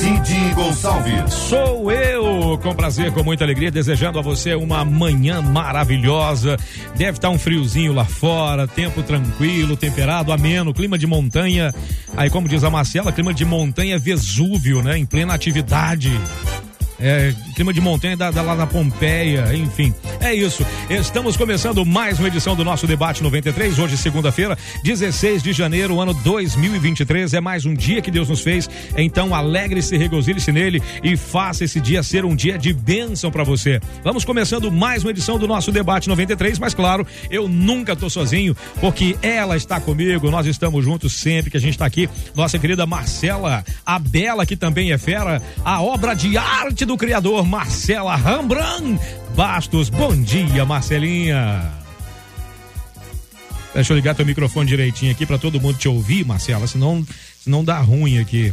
Cid Gonçalves. Sou eu, com prazer, com muita alegria, desejando a você uma manhã maravilhosa. Deve estar um friozinho lá fora, tempo tranquilo, temperado, ameno, clima de montanha. Aí, como diz a Marcela, clima de montanha Vesúvio, né? Em plena atividade é, clima de montanha da, da, lá na Pompeia, enfim. É isso. Estamos começando mais uma edição do nosso debate 93, hoje segunda-feira, 16 de janeiro, ano 2023. É mais um dia que Deus nos fez. Então alegre-se, regozile-se nele e faça esse dia ser um dia de bênção para você. Vamos começando mais uma edição do nosso debate 93, mas claro, eu nunca tô sozinho, porque ela está comigo, nós estamos juntos sempre que a gente está aqui. Nossa querida Marcela, a Bela, que também é fera, a obra de arte do criador Marcela Rambran Bastos. Bom dia, Marcelinha. Deixa eu ligar teu microfone direitinho aqui para todo mundo te ouvir, Marcela, senão, senão dá ruim aqui.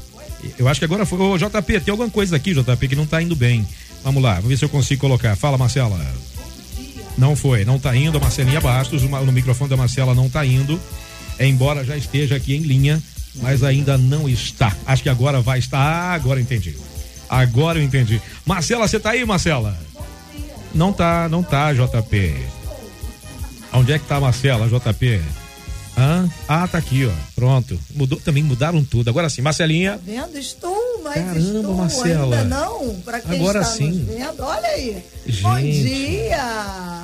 Eu acho que agora foi. Ô, JP, tem alguma coisa aqui, JP, que não tá indo bem. Vamos lá, vamos ver se eu consigo colocar. Fala, Marcela. Não foi, não tá indo. A Marcelinha Bastos, no microfone da Marcela não tá indo. Embora já esteja aqui em linha, mas ainda não está. Acho que agora vai estar. Agora entendi. Agora eu entendi. Marcela, você tá aí, Marcela? Não tá, não tá, JP. Onde é que tá a Marcela, JP? Hã? Ah, tá aqui, ó. Pronto. Mudou, também mudaram tudo. Agora sim, Marcelinha. Tá vendo? Estou, mas Caramba, estou Marcela. ainda não. Pra quem Agora está sim. nos vendo, olha aí. Gente. Bom dia.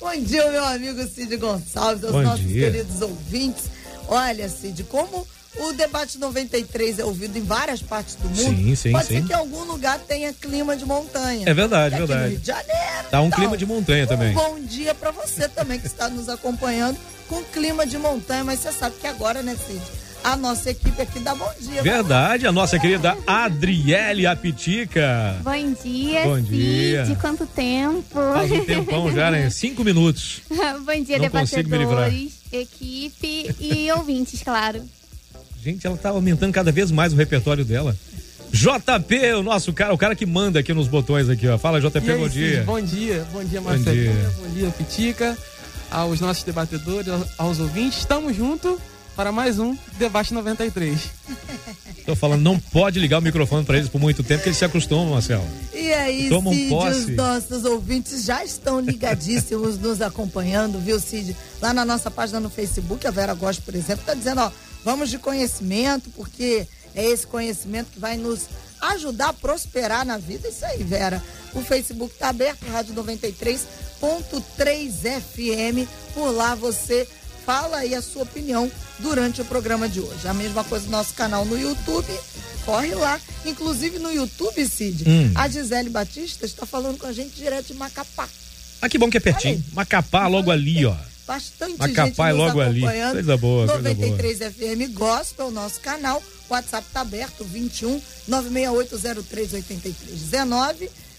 Bom dia, meu amigo Cid Gonçalves, aos Bom nossos dia. queridos ouvintes. Olha, Cid, como o debate 93 é ouvido em várias partes do mundo, Sim, sim, pode sim. ser que em algum lugar tenha clima de montanha. É verdade, aqui verdade. No Rio de Janeiro. Tá um então, clima de montanha também. Um bom dia pra você também que está nos acompanhando com clima de montanha, mas você sabe que agora, né, Cid? A nossa equipe aqui dá bom dia. Verdade, a nossa querida Adriele Apitica. Bom dia, Bom Cid. dia. Quanto tempo? Faz um tempão já, né? Cinco minutos. Bom dia, Não debatedores, equipe e ouvintes, claro. Gente, ela tá aumentando cada vez mais o repertório dela. JP, o nosso cara, o cara que manda aqui nos botões aqui, ó. Fala, JP, aí, bom dia. Bom dia, bom dia, Marcelinha, bom dia, Pitica, aos nossos debatedores, aos- ouvintes. Estamos juntos para mais um Debate 93. Tô falando, não pode ligar o microfone pra eles por muito tempo, que eles se acostumam, Marcelo. E aí, Tomam Cid, posse. os nossos ouvintes já estão ligadíssimos, nos acompanhando, viu, Cid? Lá na nossa página no Facebook, a Vera Gosta, por exemplo, está dizendo, ó, vamos de conhecimento, porque é esse conhecimento que vai nos ajudar a prosperar na vida. Isso aí, Vera. O Facebook está aberto, Rádio 93.3 FM. Por lá você fala aí a sua opinião durante o programa de hoje. A mesma coisa no nosso canal no YouTube. Corre lá. Inclusive no YouTube, Cid, Hum. a Gisele Batista está falando com a gente direto de Macapá. Ah, que bom que é pertinho. Macapá logo ali, ó. Bastante Macapá gente nos logo ali. acompanhando. Coisa boa, coisa 93 FM Gospel, nosso canal. O WhatsApp está aberto, 21 96803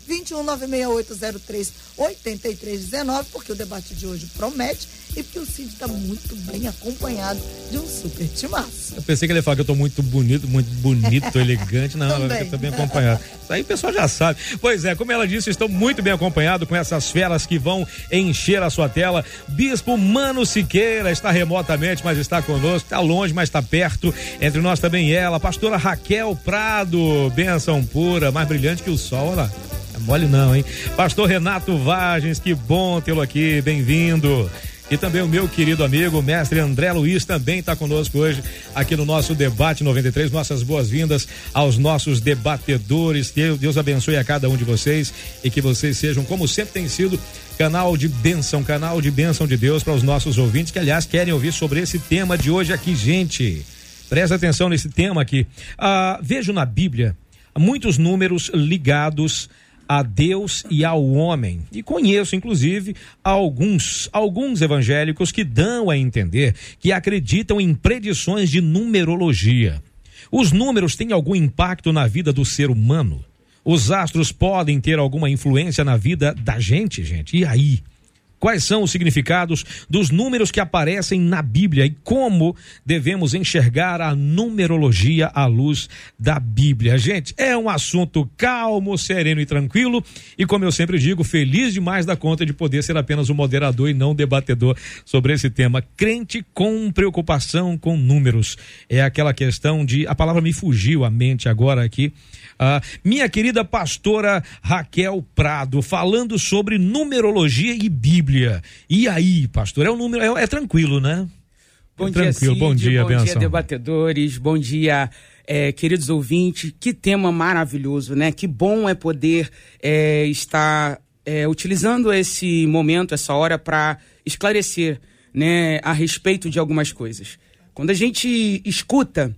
8319. 21 96803 8319, porque o debate de hoje promete e porque o Cid está muito bem acompanhado de um super timaço. Eu pensei que ele ia falar que eu tô muito bonito, muito bonito, elegante. Não, Também. eu tô bem acompanhado. Isso aí o pessoal já sabe. Pois é, como ela disse, estou muito bem acompanhado com essas feras que vão encher a sua tela. Bispo Mano Siqueira está remotamente, mas está conosco. Está longe, mas está perto. Entre nós também ela, pastora Raquel Prado. Benção pura, mais brilhante que o sol, olha lá. Mole não, hein? Pastor Renato Vagens, que bom tê-lo aqui, bem-vindo. E também o meu querido amigo, mestre André Luiz, também está conosco hoje aqui no nosso debate 93. Nossas boas-vindas aos nossos debatedores. Que Deus abençoe a cada um de vocês e que vocês sejam, como sempre tem sido, canal de bênção, canal de bênção de Deus para os nossos ouvintes que, aliás, querem ouvir sobre esse tema de hoje aqui, gente. Presta atenção nesse tema aqui. Ah, vejo na Bíblia muitos números ligados a Deus e ao homem. E conheço, inclusive, alguns, alguns evangélicos que dão a entender que acreditam em predições de numerologia. Os números têm algum impacto na vida do ser humano? Os astros podem ter alguma influência na vida da gente, gente? E aí? Quais são os significados dos números que aparecem na Bíblia e como devemos enxergar a numerologia à luz da Bíblia. Gente, é um assunto calmo, sereno e tranquilo e como eu sempre digo, feliz demais da conta de poder ser apenas um moderador e não debatedor sobre esse tema. Crente com preocupação com números. É aquela questão de a palavra me fugiu à mente agora aqui. Ah, minha querida pastora Raquel Prado, falando sobre numerologia e Bíblia. E aí, pastor? É um número, é, é tranquilo, né? Bom é dia, tranquilo. Cid, bom dia, bom benção. dia, debatedores, bom dia, é, queridos ouvintes. Que tema maravilhoso, né? Que bom é poder é, estar é, utilizando esse momento, essa hora, para esclarecer né, a respeito de algumas coisas. Quando a gente escuta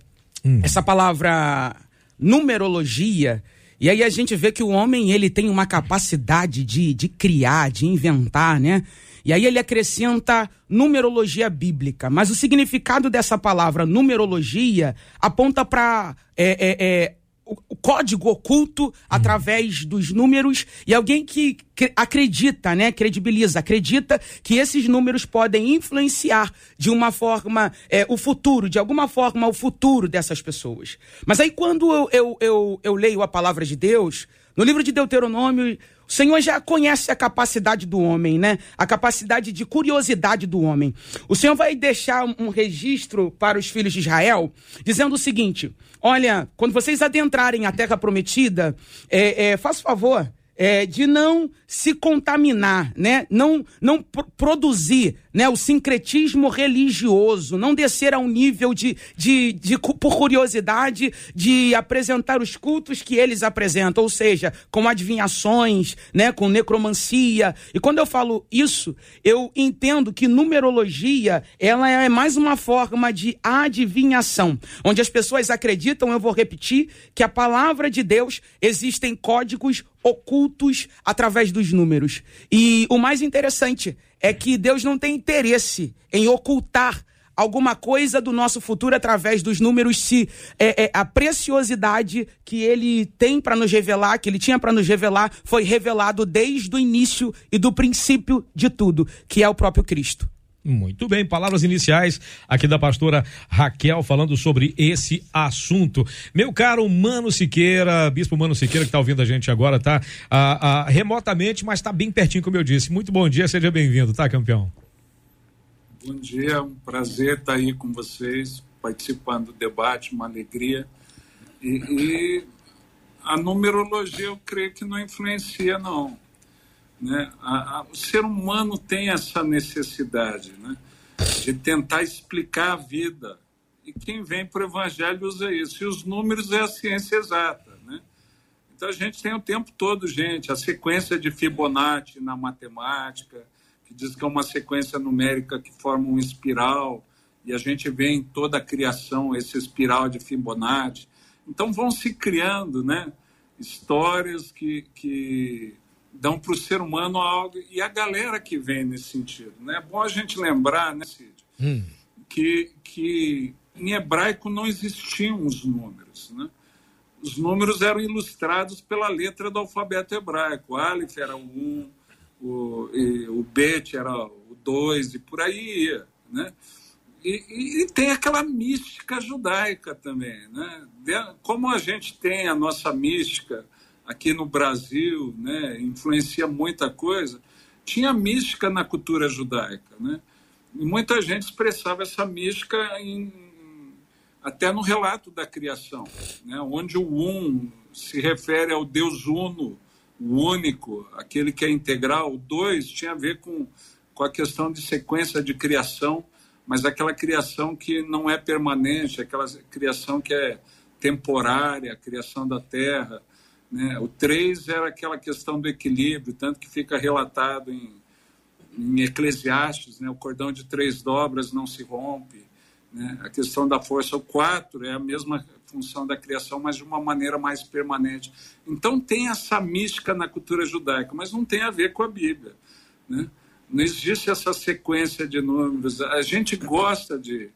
essa palavra numerologia, e aí a gente vê que o homem ele tem uma capacidade de, de criar, de inventar, né? E aí ele acrescenta numerologia bíblica. Mas o significado dessa palavra numerologia aponta para é, é, é, o código oculto através dos números e alguém que cre- acredita, né, credibiliza, acredita que esses números podem influenciar de uma forma é, o futuro, de alguma forma o futuro dessas pessoas. Mas aí quando eu, eu, eu, eu leio a palavra de Deus, no livro de Deuteronômio, o Senhor já conhece a capacidade do homem, né? A capacidade de curiosidade do homem. O Senhor vai deixar um registro para os filhos de Israel, dizendo o seguinte: olha, quando vocês adentrarem a terra prometida, é, é, faça favor. é, de não se contaminar, né? Não, não pro- produzir, né? O sincretismo religioso, não descer a um nível de, de, de por curiosidade de apresentar os cultos que eles apresentam, ou seja, com adivinhações, né? Com necromancia. E quando eu falo isso, eu entendo que numerologia ela é mais uma forma de adivinhação, onde as pessoas acreditam, eu vou repetir, que a palavra de Deus existem códigos ocultos através dos números. E o mais interessante é que Deus não tem interesse em ocultar alguma coisa do nosso futuro através dos números, se é, é, a preciosidade que ele tem para nos revelar, que ele tinha para nos revelar, foi revelado desde o início e do princípio de tudo, que é o próprio Cristo. Muito bem, palavras iniciais aqui da pastora Raquel falando sobre esse assunto. Meu caro Mano Siqueira, Bispo Mano Siqueira, que está ouvindo a gente agora, tá? Ah, ah, remotamente, mas está bem pertinho, como eu disse. Muito bom dia, seja bem-vindo, tá, campeão? Bom dia, um prazer estar aí com vocês, participando do debate, uma alegria. E, e a numerologia eu creio que não influencia, não. Né? A- a- o ser humano tem essa necessidade né? de tentar explicar a vida. E quem vem para o Evangelho usa isso. E os números é a ciência exata. Né? Então a gente tem o tempo todo, gente, a sequência de Fibonacci na matemática, que diz que é uma sequência numérica que forma um espiral, e a gente vê em toda a criação esse espiral de Fibonacci. Então vão se criando né, histórias que, que dão para o ser humano algo, e a galera que vem nesse sentido. Né? É bom a gente lembrar, né, Cid, que, que em hebraico não existiam os números. Né? Os números eram ilustrados pela letra do alfabeto hebraico. O Aleph era o 1, o, e o Bet era o 2 e por aí ia. Né? E, e- e tem aquela mística judaica também. Né? Como a gente tem a nossa mística aqui no Brasil, né? influencia muita coisa, tinha mística na cultura judaica. Né? E muita gente expressava essa mística em, até no relato da criação, né? onde o um se refere ao Deus uno, o único, aquele que é integral. O dois tinha a ver com, com a questão de sequência de criação, mas aquela criação que não é permanente, aquela criação que é temporária, a criação da terra. Né? O três era aquela questão do equilíbrio, tanto que fica relatado em, em Eclesiastes, né? o cordão de três dobras não se rompe. Né? A questão da força, o quatro é a mesma função da criação, mas de uma maneira mais permanente. Então tem essa mística na cultura judaica, mas não tem a ver com a Bíblia. Né? Não existe essa sequência de números. A gente gosta de,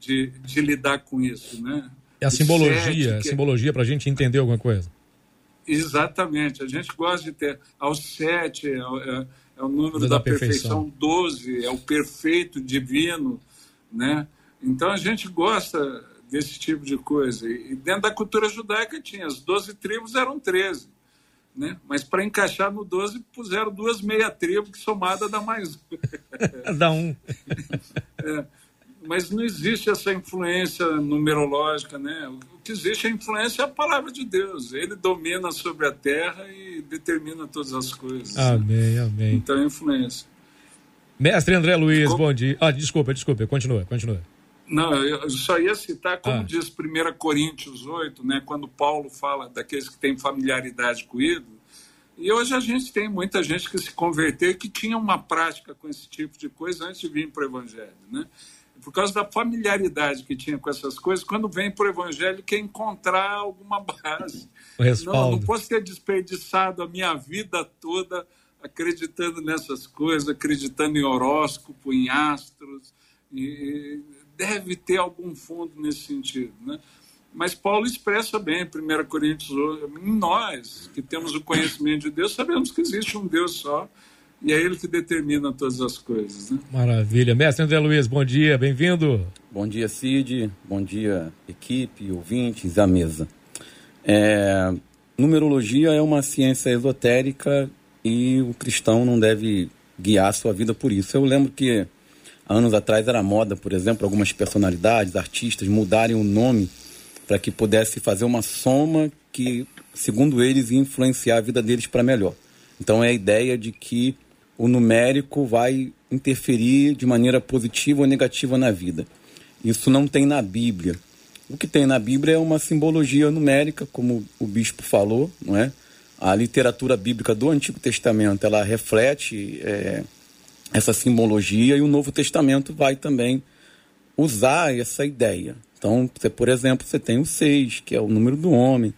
de, de lidar com isso. Né? É a simbologia, sete, a simbologia para a gente entender alguma coisa. Exatamente, a gente gosta de ter. Ao sete é, é- é o número Da da, perfeição. perfeição. 12 é o perfeito divino, né? Então a gente gosta desse tipo de coisa. E dentro da cultura judaica tinha as 12 tribos eram 13, né? Mas para encaixar no 12 puseram duas meia tribos que somada dá mais um. Dá um. Mas não existe essa influência numerológica, né? Que existe a influência é a palavra de Deus. Ele domina sobre a terra e determina todas as coisas. Amém, amém. Então é influência. Mestre André Luiz, Como- bom dia. Ah, desculpa, desculpa, continua, continua. Não, eu só ia citar, como Ah. diz 1 Coríntios 8, né, quando Paulo fala daqueles que têm familiaridade com o ídolo. E hoje a gente tem muita gente que se converteu e que tinha uma prática com esse tipo de coisa antes de vir para o Evangelho. Né? Por causa da familiaridade que tinha com essas coisas, quando vem para o Evangelho quer encontrar alguma base. Não, não posso ter desperdiçado a minha vida toda acreditando nessas coisas, acreditando em horóscopo, em astros. E deve ter algum fundo nesse sentido, né? Mas Paulo expressa bem, em 1 Coríntios, 8, em nós que temos o conhecimento de Deus, sabemos que existe um Deus só e é Ele que determina todas as coisas. Né? Maravilha. Mestre André Luiz, bom dia, bem-vindo. Bom dia, Cid. Bom dia, equipe, ouvintes, à mesa. É, numerologia é uma ciência esotérica e o cristão não deve guiar a sua vida por isso. Eu lembro que anos atrás era moda, por exemplo, algumas personalidades, artistas mudarem o nome para que pudesse fazer uma soma que, segundo eles, ia influenciar a vida deles para melhor. Então é a ideia de que o numérico vai interferir de maneira positiva ou negativa na vida. Isso não tem na Bíblia. O que tem na Bíblia é uma simbologia numérica, como o bispo falou, não é? A literatura bíblica do Antigo Testamento ela reflete é, essa simbologia e o Novo Testamento vai também usar essa ideia. Então, você, por exemplo, você tem o seis, que é o número do homem.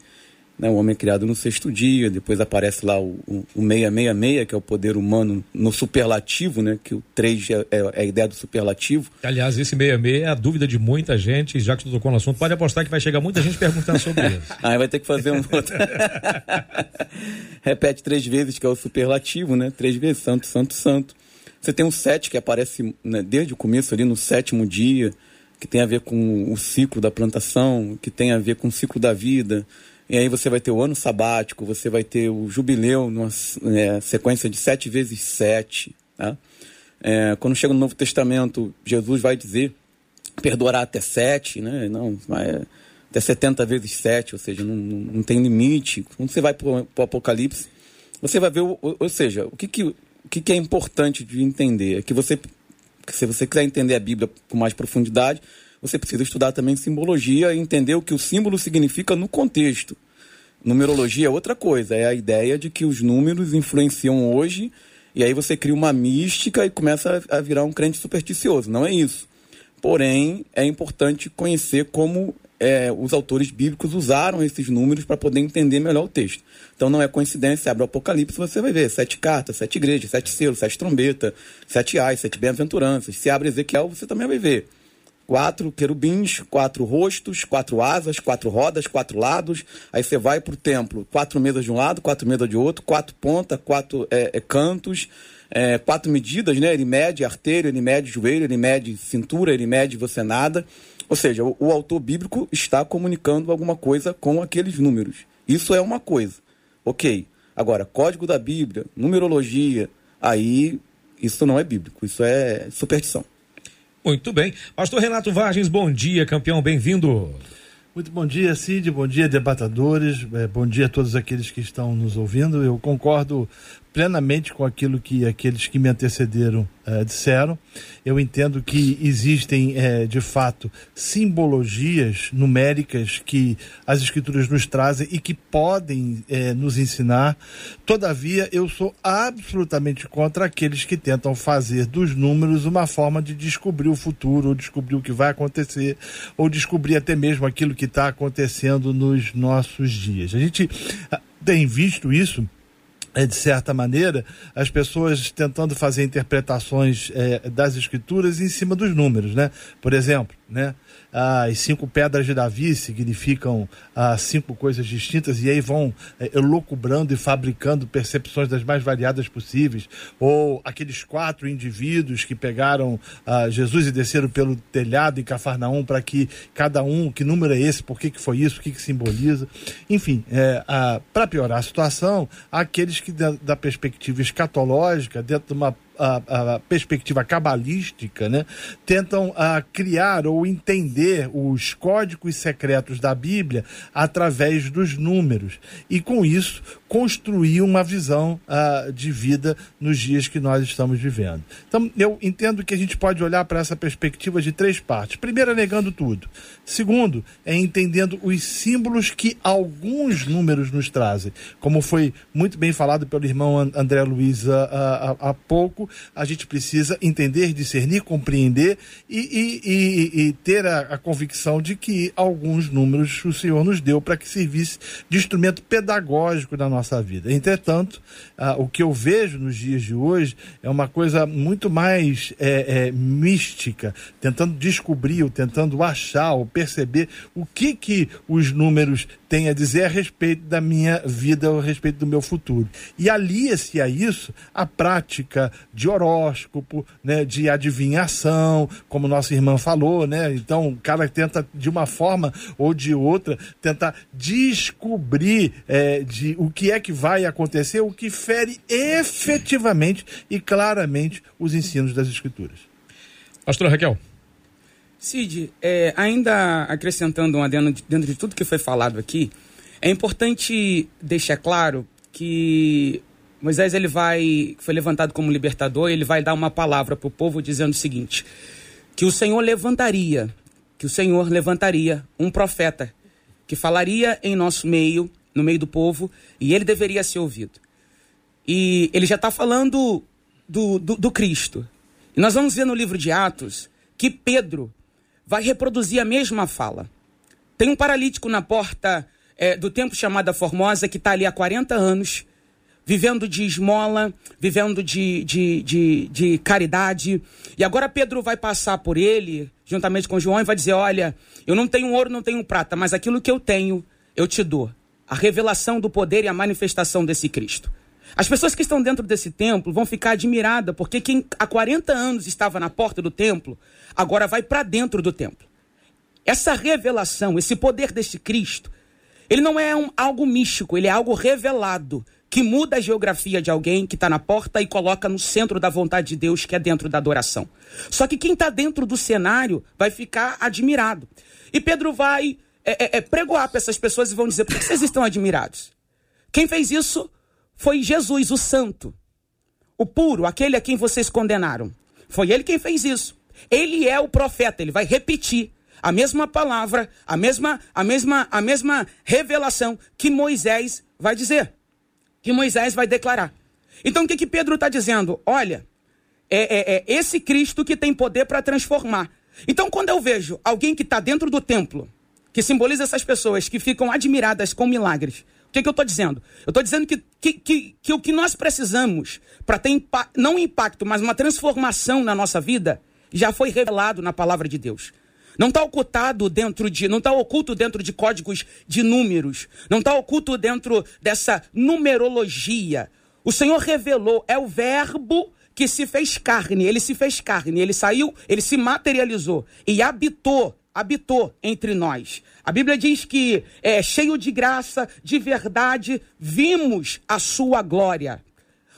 Né? O homem é criado no sexto dia, depois aparece lá o, o, o 666, que é o poder humano no superlativo, né? que o 3 é, é a ideia do superlativo. Aliás, esse 66 é a dúvida de muita gente, já que tu tocou no assunto, pode apostar que vai chegar muita gente perguntando sobre isso. Aí vai ter que fazer um outro. Repete três vezes, que é o superlativo, né? Três vezes, santo, santo, santo. Você tem um sete que aparece né, desde o começo ali no sétimo dia, que tem a ver com o ciclo da plantação, que tem a ver com o ciclo da vida. E aí você vai ter o ano sabático, você vai ter o jubileu numa é, sequência de sete vezes sete. Tá? É, quando chega no Novo Testamento, Jesus vai dizer perdoará até sete, né? Não, vai até 70 vezes sete, ou seja, não, não, não tem limite. Quando você vai para o Apocalipse, você vai ver, o, ou seja, o que, que, o que, que é importante de entender é que você, que se você quiser entender a Bíblia com mais profundidade, você precisa estudar também simbologia e entender o que o símbolo significa no contexto. Numerologia é outra coisa, é a ideia de que os números influenciam hoje e aí você cria uma mística e começa a virar um crente supersticioso. Não é isso. Porém, é importante conhecer como é, os autores bíblicos usaram esses números para poder entender melhor o texto. Então não é coincidência, abre o Apocalipse você vai ver sete cartas, sete igrejas, sete selos, sete trombetas, sete ais, sete bem-aventuranças. Se abre Ezequiel, você também vai ver quatro querubins, quatro rostos, quatro asas, quatro rodas, quatro lados. Aí você vai para o templo, quatro mesas de um lado, quatro mesas de outro, quatro pontas, quatro é, é, cantos, é, quatro medidas, né? Ele mede artério, ele mede joelho, ele mede cintura, ele mede você nada. Ou seja, o, o autor bíblico está comunicando alguma coisa com aqueles números. Isso é uma coisa. Ok. Agora, código da Bíblia, numerologia, aí isso não é bíblico, isso é superstição. Muito bem. Pastor Renato Vargens, bom dia, campeão, bem-vindo. Muito bom dia, Cid, bom dia, debatadores, é, bom dia a todos aqueles que estão nos ouvindo. Eu concordo plenamente com aquilo que aqueles que me antecederam é, disseram. Eu entendo que existem, é, de fato, simbologias numéricas que as escrituras nos trazem e que podem é, nos ensinar. Todavia, eu sou absolutamente contra aqueles que tentam fazer dos números uma forma de descobrir o futuro, ou descobrir o que vai acontecer, ou descobrir até mesmo aquilo que está acontecendo nos nossos dias. A gente tem visto isso de certa maneira, as pessoas tentando fazer interpretações é, das escrituras em cima dos números, né? Por exemplo, né? Ah, as cinco pedras de Davi significam ah, cinco coisas distintas e aí vão eh, elucubrando e fabricando percepções das mais variadas possíveis. Ou aqueles quatro indivíduos que pegaram ah, Jesus e desceram pelo telhado em Cafarnaum para que cada um, que número é esse, por que, que foi isso, o que, que simboliza. Enfim, é, para piorar a situação, aqueles que, da, da perspectiva escatológica, dentro de uma a, a, perspectiva cabalística, né, tentam a, criar ou entender os códigos secretos da Bíblia através dos números. E com isso construir uma visão uh, de vida nos dias que nós estamos vivendo. Então, eu entendo que a gente pode olhar para essa perspectiva de três partes. Primeiro, é negando tudo. Segundo, é entendendo os símbolos que alguns números nos trazem. Como foi muito bem falado pelo irmão André Luiz uh, uh, há pouco, a gente precisa entender, discernir, compreender e, e, e, e ter a, a convicção de que alguns números o Senhor nos deu para que servisse de instrumento pedagógico da nossa nossa vida. Entretanto, ah, o que eu vejo nos dias de hoje é uma coisa muito mais é, é, mística, tentando descobrir, ou tentando achar, ou perceber o que, que os números têm a dizer a respeito da minha vida, a respeito do meu futuro. E alia-se a isso a prática de horóscopo, né, de adivinhação, como nossa irmã falou, né? Então, o cara tenta, de uma forma ou de outra, tentar descobrir é, de o que é que vai acontecer, o que fere efetivamente e claramente os ensinos das Escrituras. Pastor Raquel. Cid, é, ainda acrescentando um adendo dentro de tudo que foi falado aqui, é importante deixar claro que Moisés ele vai foi levantado como libertador, ele vai dar uma palavra para o povo dizendo o seguinte: que o Senhor levantaria, que o Senhor levantaria um profeta que falaria em nosso meio no meio do povo e ele deveria ser ouvido. E ele já está falando do, do, do Cristo. E nós vamos ver no livro de Atos que Pedro vai reproduzir a mesma fala. Tem um paralítico na porta é, do templo chamada Formosa que está ali há 40 anos, vivendo de esmola, vivendo de, de, de, de, caridade. E agora Pedro vai passar por ele, juntamente com João, e vai dizer: Olha, eu não tenho ouro, não tenho prata, mas aquilo que eu tenho, eu te dou a revelação do poder e a manifestação desse Cristo. As pessoas que estão dentro desse templo vão ficar admiradas, porque quem há 40 anos estava na porta do templo, agora vai para dentro do templo. Essa revelação, esse poder desse Cristo, ele não é um, algo místico, ele é algo revelado, que muda a geografia de alguém que está na porta e coloca no centro da vontade de Deus, que é dentro da adoração. Só que quem está dentro do cenário vai ficar admirado. E Pedro vai é, é, é pregoar para essas pessoas e vão dizer: por que vocês estão admirados? Quem fez isso foi Jesus, o Santo, o puro, aquele a quem vocês condenaram. Foi ele quem fez isso. Ele é o profeta, ele vai repetir a mesma palavra, a mesma, a mesma, a mesma revelação que Moisés vai dizer, que Moisés vai declarar. Então o que que Pedro está dizendo? Olha, é, é, é esse Cristo que tem poder para transformar. Então quando eu vejo alguém que está dentro do templo que simboliza essas pessoas que ficam admiradas com milagres. Que, que eu estou dizendo? Eu estou dizendo que, que, que, que, o que nós precisamos para ter impa não um impacto, mas uma transformação na nossa vida já foi revelado na palavra de Deus. Não está ocultado dentro de, não está oculto dentro de códigos de números, não está oculto dentro dessa numerologia. O Senhor revelou, é o verbo que se fez carne, ele se fez carne, ele saiu, ele se materializou e habitou habitou entre nós. A Bíblia diz que é cheio de graça, de verdade, vimos a sua glória.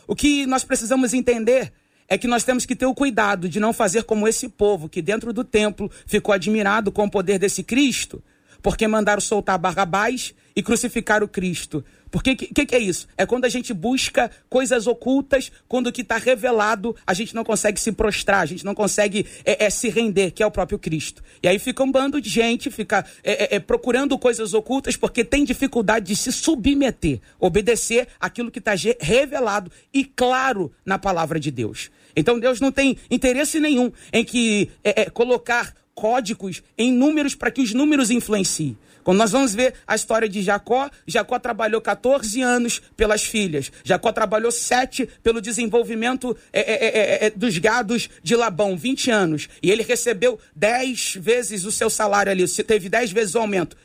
O que nós precisamos entender é que nós temos que ter o cuidado de não fazer como esse povo que dentro do templo ficou admirado com o poder desse Cristo, porque mandaram soltar Barrabás e crucificar o Cristo. Porque o que, que, é isso? É quando a gente busca coisas ocultas, quando o que está revelado a gente não consegue se prostrar, a gente não consegue é, é, se render, que é o próprio Cristo. E aí fica um bando de gente, fica é, é, é procurando coisas ocultas porque tem dificuldade de se submeter, obedecer aquilo que está revelado e claro na palavra de Deus. Então Deus não tem interesse nenhum em que é, colocar códigos em números para que os números influenciem. Quando nós vamos ver a história de Jacó, Jacó trabalhou 14 anos pelas filhas. Jacó trabalhou 7 pelo desenvolvimento é, é, é, é, dos gados de Labão, 20 anos. E ele recebeu 10 vezes o seu salário ali, teve 10 vezes o aumento.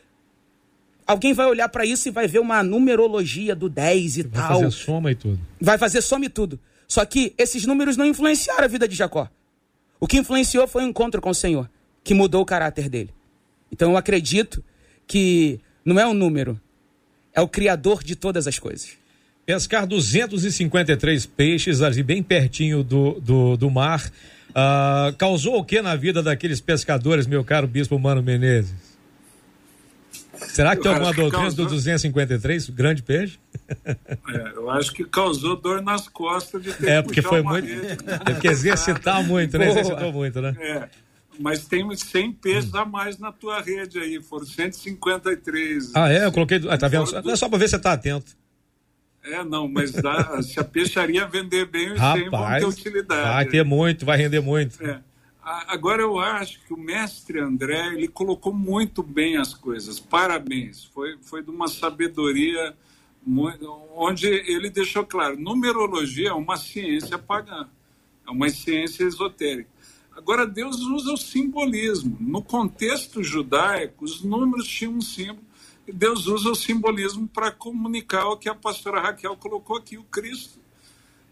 Alguém vai olhar para isso e vai ver uma numerologia do 10 e Vai tal. fazer soma e tudo. Vai fazer soma e tudo. Só que esses números não influenciaram a vida de Jacó. O que influenciou foi o encontro com o Senhor, que mudou o caráter dele. Então eu acredito que não é um número, é o Criador de todas as coisas. Pescar 253 peixes ali bem pertinho do, do, do mar. ah, causou o que na vida daqueles pescadores, meu caro Bispo Mano Menezes? Será que tem Eu alguma acho que doutrina causou- do 253, grande peixe? É, eu acho que causou dor nas costas de ter É, que porque foi uma muito. rede. Teve que exercitar muito, né? Boa. Exercitou muito, né? É, mas tem uns 100 peixes a mais na tua rede aí, foram 153. Ah, é? Eu coloquei. Ah, tá vendo? Não é só pra ver se você tá atento. É, não, mas dá- se a peixaria vender bem, os 100 vão ter utilidade. vai ter muito, vai render muito. É. Agora eu acho que o mestre André ele colocou muito bem as coisas. Parabéns. Foi, foi de uma sabedoria onde ele deixou claro: numerologia é uma ciência pagã, é uma ciência esotérica. Agora Deus usa o simbolismo. No contexto judaico, os números tinham um símbolo. E Deus usa o simbolismo para comunicar o que a pastora Raquel colocou aqui, o Cristo.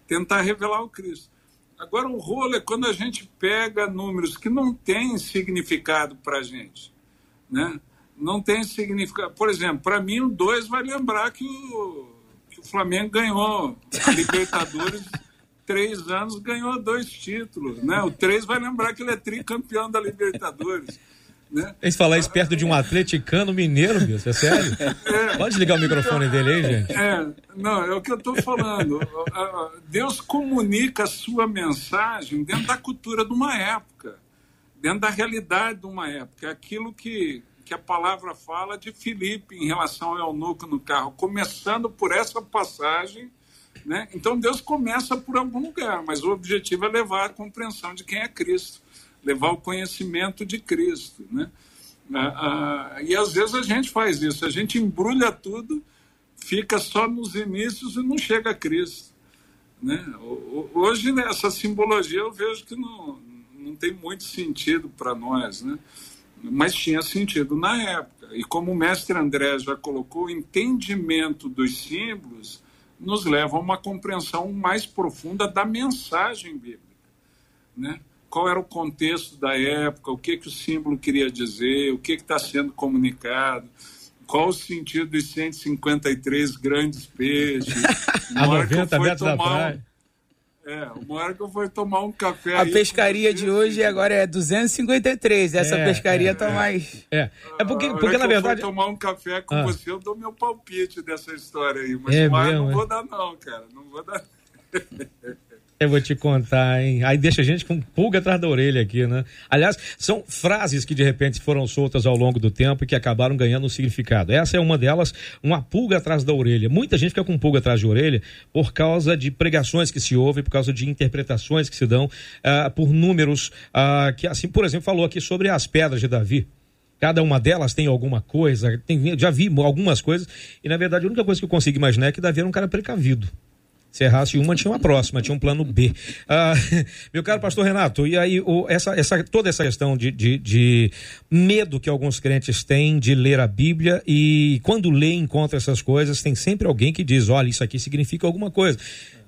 Tentar revelar o Cristo. Agora, o rolo é quando a gente pega números que não têm significado para a gente. Né? Não tem significado. Por exemplo, para mim, o 2 vai lembrar que o, que o Flamengo ganhou Libertadores três anos, ganhou dois títulos. Né? O 3 vai lembrar que ele é tricampeão da Libertadores. Né? Eles falar isso perto de um atleticano mineiro, Bispo, é sério? Pode ligar o microfone dele aí, gente? É, não, é o que eu estou falando. Deus comunica a sua mensagem dentro da cultura de uma época, dentro da realidade de uma época. É aquilo que, que a palavra fala de Filipe em relação ao eunuco no carro, começando por essa passagem. Né? Então Deus começa por algum lugar, mas o objetivo é levar a compreensão de quem é Cristo, levar o conhecimento de Cristo. Né? Ah, ah, e às vezes a gente faz isso, a gente embrulha tudo fica só nos inícios e não chega a Cristo. Né? Hoje, nessa simbologia, eu vejo que não, não tem muito sentido para nós, né? mas tinha sentido na época. E como o mestre André já colocou, o entendimento dos símbolos nos leva a uma compreensão mais profunda da mensagem bíblica. Né? Qual era o contexto da época, o que, que o símbolo queria dizer, o que está sendo comunicado, qual o sentido dos 153 grandes peixes. A Uma hora que eu 90 fui metros da tomar praia. É, uma hora que eu fui tomar um café. A aí, pescaria de hoje agora é 253. Essa É, pescaria é, tá é. mais. É, é porque, a hora porque que na eu verdade. for tomar um café com Ah. você, eu dou meu palpite dessa história aí. Mas É o ar mesmo, não é? vou dar, não, cara. Não vou dar. Eu vou te contar, hein? Aí deixa a gente com pulga atrás da orelha aqui, né? Aliás, são frases que de repente foram soltas ao longo do tempo e que acabaram ganhando um significado. Essa é uma delas, uma pulga atrás da orelha. Muita gente fica com pulga atrás de orelha por causa de pregações que se ouvem, por causa de interpretações que se dão, ah, por números ah, que, assim, por exemplo, falou aqui sobre as pedras de Davi. Cada uma delas tem alguma coisa, tem- já vi algumas coisas, e na verdade a única coisa que eu consigo imaginar é que Davi era um cara precavido. Se errasse uma, tinha uma próxima, tinha um plano B. Ah, meu caro pastor Renato, e aí o- essa, essa, toda essa questão de, de, de medo que alguns crentes têm de ler a Bíblia e quando lê e encontra essas coisas, tem sempre alguém que diz, olha, isso aqui significa alguma coisa.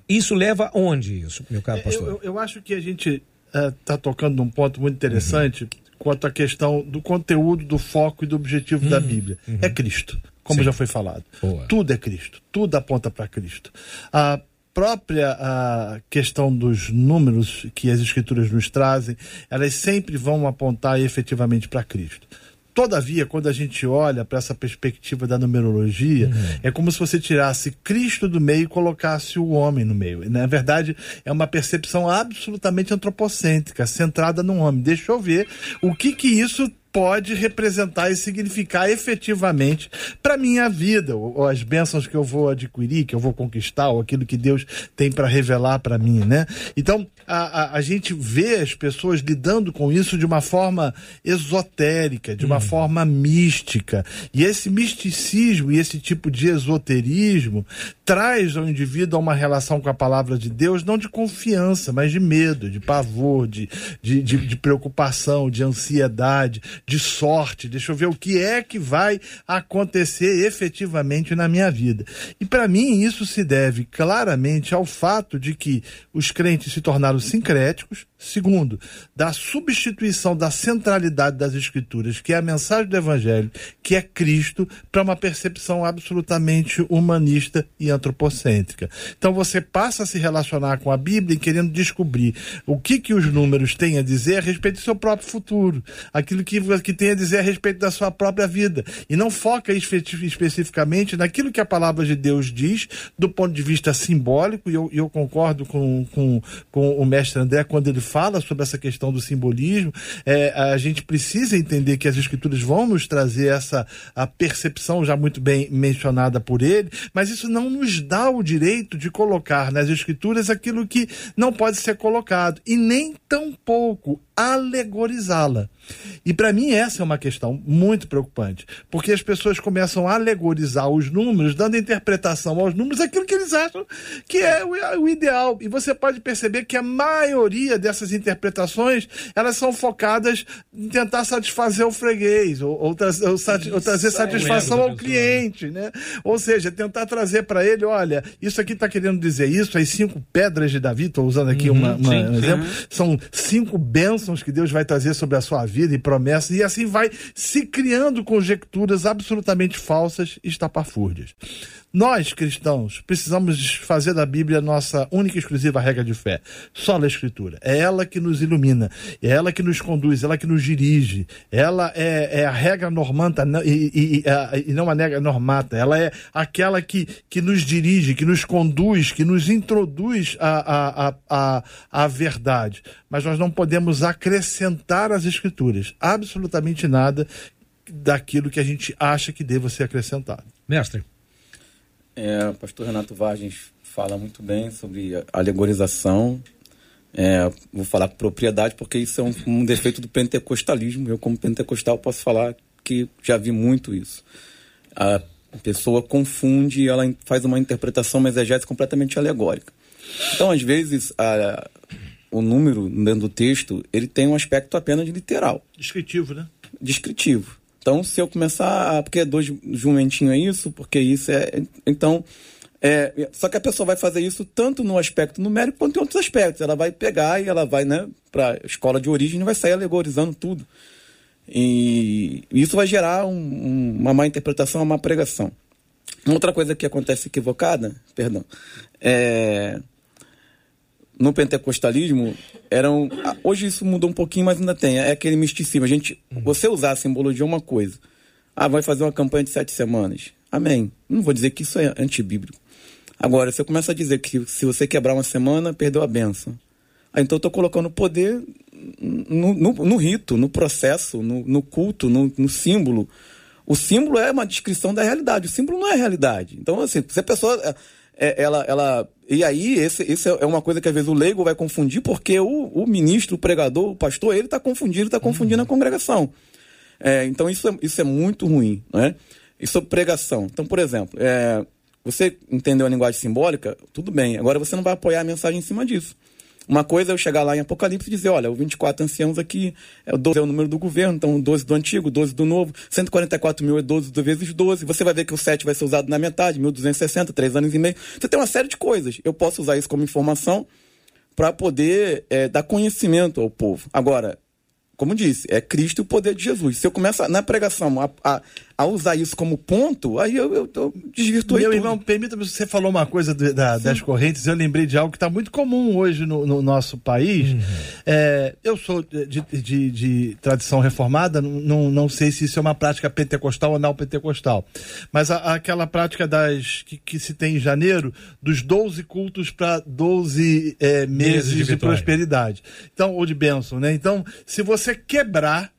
Isso leva onde isso, meu caro pastor? Eu, eu- eu acho que a gente está tocando num ponto muito interessante quanto à questão do conteúdo, do foco e do objetivo da Bíblia. É Cristo, como Sim. já foi falado. Boa. Tudo é Cristo, tudo aponta para Cristo. A própria a questão dos números que as escrituras nos trazem, elas sempre vão apontar efetivamente para Cristo. Todavia, quando a gente olha para essa perspectiva da numerologia, é como se você tirasse Cristo do meio e colocasse o homem no meio. Na verdade, é uma percepção absolutamente antropocêntrica, centrada no homem. Deixa eu ver o que que isso pode representar e significar efetivamente para minha vida, ou, ou, as bênçãos que eu vou adquirir, que eu vou conquistar, ou aquilo que Deus tem para revelar para mim, né? Então, a, a, a, gente vê as pessoas lidando com isso de uma forma esotérica, de uma hum. forma mística. E esse misticismo e esse tipo de esoterismo traz ao indivíduo uma relação com a palavra de Deus, não de confiança, mas de medo, de pavor, de, de, de, de preocupação, de ansiedade, de sorte. Deixa eu ver o que é que vai acontecer efetivamente na minha vida. E para mim, isso se deve claramente ao fato de que os crentes se tornaram sincréticos, segundo, da substituição da centralidade das escrituras, que é a mensagem do evangelho, que é Cristo, para uma percepção absolutamente humanista e antropocêntrica. Então você passa a se relacionar com a Bíblia querendo descobrir o que que os números têm a dizer a respeito do seu próprio futuro, aquilo que, que tem a dizer a respeito da sua própria vida, e não foca especificamente naquilo que a palavra de Deus diz do ponto de vista simbólico, e eu, eu concordo com, com, com o mestre André quando ele fala sobre essa questão do simbolismo. É, a gente precisa entender que as escrituras vão nos trazer essa a percepção já muito bem mencionada por ele, mas isso não nos dá o direito de colocar nas escrituras aquilo que não pode ser colocado e nem tampouco alegorizá-la. E para mim essa é uma questão muito preocupante, porque as pessoas começam a alegorizar os números, dando interpretação aos números aquilo que eles acham que é o, ideal. E você pode perceber que a maioria dessas interpretações, elas são focadas em tentar satisfazer o freguês, ou, ou, tra ou, ou trazer satisfação ao cliente, né? Ou seja, tentar trazer para ele, olha, isso aqui está querendo dizer isso, as cinco pedras de Davi, estou usando aqui uhum, uma, uma sim, um exemplo, sim. são cinco bênçãos que Deus vai trazer sobre a sua vida e promessas, e assim vai se criando conjecturas absolutamente falsas e estapafúrdias. Nós, cristãos, precisamos fazer da Bíblia nossa única e exclusiva regra de fé. Só a Escritura. É ela que nos ilumina, é ela que nos conduz, é ela que nos dirige. Ela é, é a regra normanta e, e, e, e, não a regra normata. Ela é aquela que, que nos dirige, que nos conduz, que nos introduz a, a, a, a verdade. Mas nós não podemos acrescentar às Escrituras absolutamente nada daquilo que a gente acha que deva ser acrescentado. Mestre. É, o pastor Renato Vargens fala muito bem sobre alegorização. É, vou falar com propriedade porque isso é um, um, defeito do pentecostalismo. Eu, como pentecostal, posso falar que já vi muito isso. A pessoa confunde, ela faz uma interpretação, uma exegese completamente alegórica. Então, às vezes, a, o número dentro do texto, ele tem um aspecto apenas literal. Descritivo, né? Descritivo. Então, se eu começar, ah, porque é dois jumentinhos é isso, porque isso é. Então, é, só que a pessoa vai fazer isso tanto no aspecto numérico quanto em outros aspectos. Ela vai pegar e ela vai, né, para a escola de origem e vai sair alegorizando tudo. E isso vai gerar um, uma má interpretação, uma má pregação. Outra coisa que acontece equivocada, perdão, é, no pentecostalismo eram hoje isso mudou um pouquinho mas ainda tem é aquele misticismo. A gente você usar a simbologia é uma coisa. Ah vai fazer uma campanha de sete semanas. Amém. Não vou dizer que isso é antibíblico. Agora você começa a dizer que se você quebrar uma semana perdeu a benção ah, então eu estou colocando poder no, no, no, rito no processo no, no culto no, no símbolo. O símbolo é uma descrição da realidade. O símbolo não é realidade. Então assim se a pessoa é, ela, ela. E aí, esse, esse é uma coisa que às vezes o leigo vai confundir, porque o, o ministro, o pregador, o pastor, ele está confundindo, está confundindo uhum. a congregação. É, então, isso é, isso é muito ruim. Né? E sobre pregação. Então, por exemplo, é, você entendeu a linguagem simbólica? Tudo bem. Agora você não vai apoiar a mensagem em cima disso. Uma coisa é eu chegar lá em Apocalipse e dizer, olha, o 24 anciãos aqui, é o 12 é o número do governo, então 12 do antigo, 12 do novo, 144 mil é 12 do vezes 12. Você vai ver que o 7 vai ser usado na metade, 1260, 3 anos e meio. Você tem uma série de coisas. Eu posso usar isso como informação para poder é, dar conhecimento ao povo. Agora, como disse, é Cristo e o poder de Jesus. Se eu começar na pregação a, a, a usar isso como ponto, aí eu, eu, eu desvirtuei Meu tudo. irmão, permita-me, você falou uma coisa do, da, das correntes, eu lembrei de algo que está muito comum hoje no, no nosso país. Uhum. É, eu sou de, de, de, tradição reformada, não, não sei se isso é uma prática pentecostal ou não pentecostal, mas a, aquela prática das que, que, se tem em janeiro, dos 12 cultos para 12 é, meses, meses de, de prosperidade. Então, ou de bênção, né? Então, se você quebrar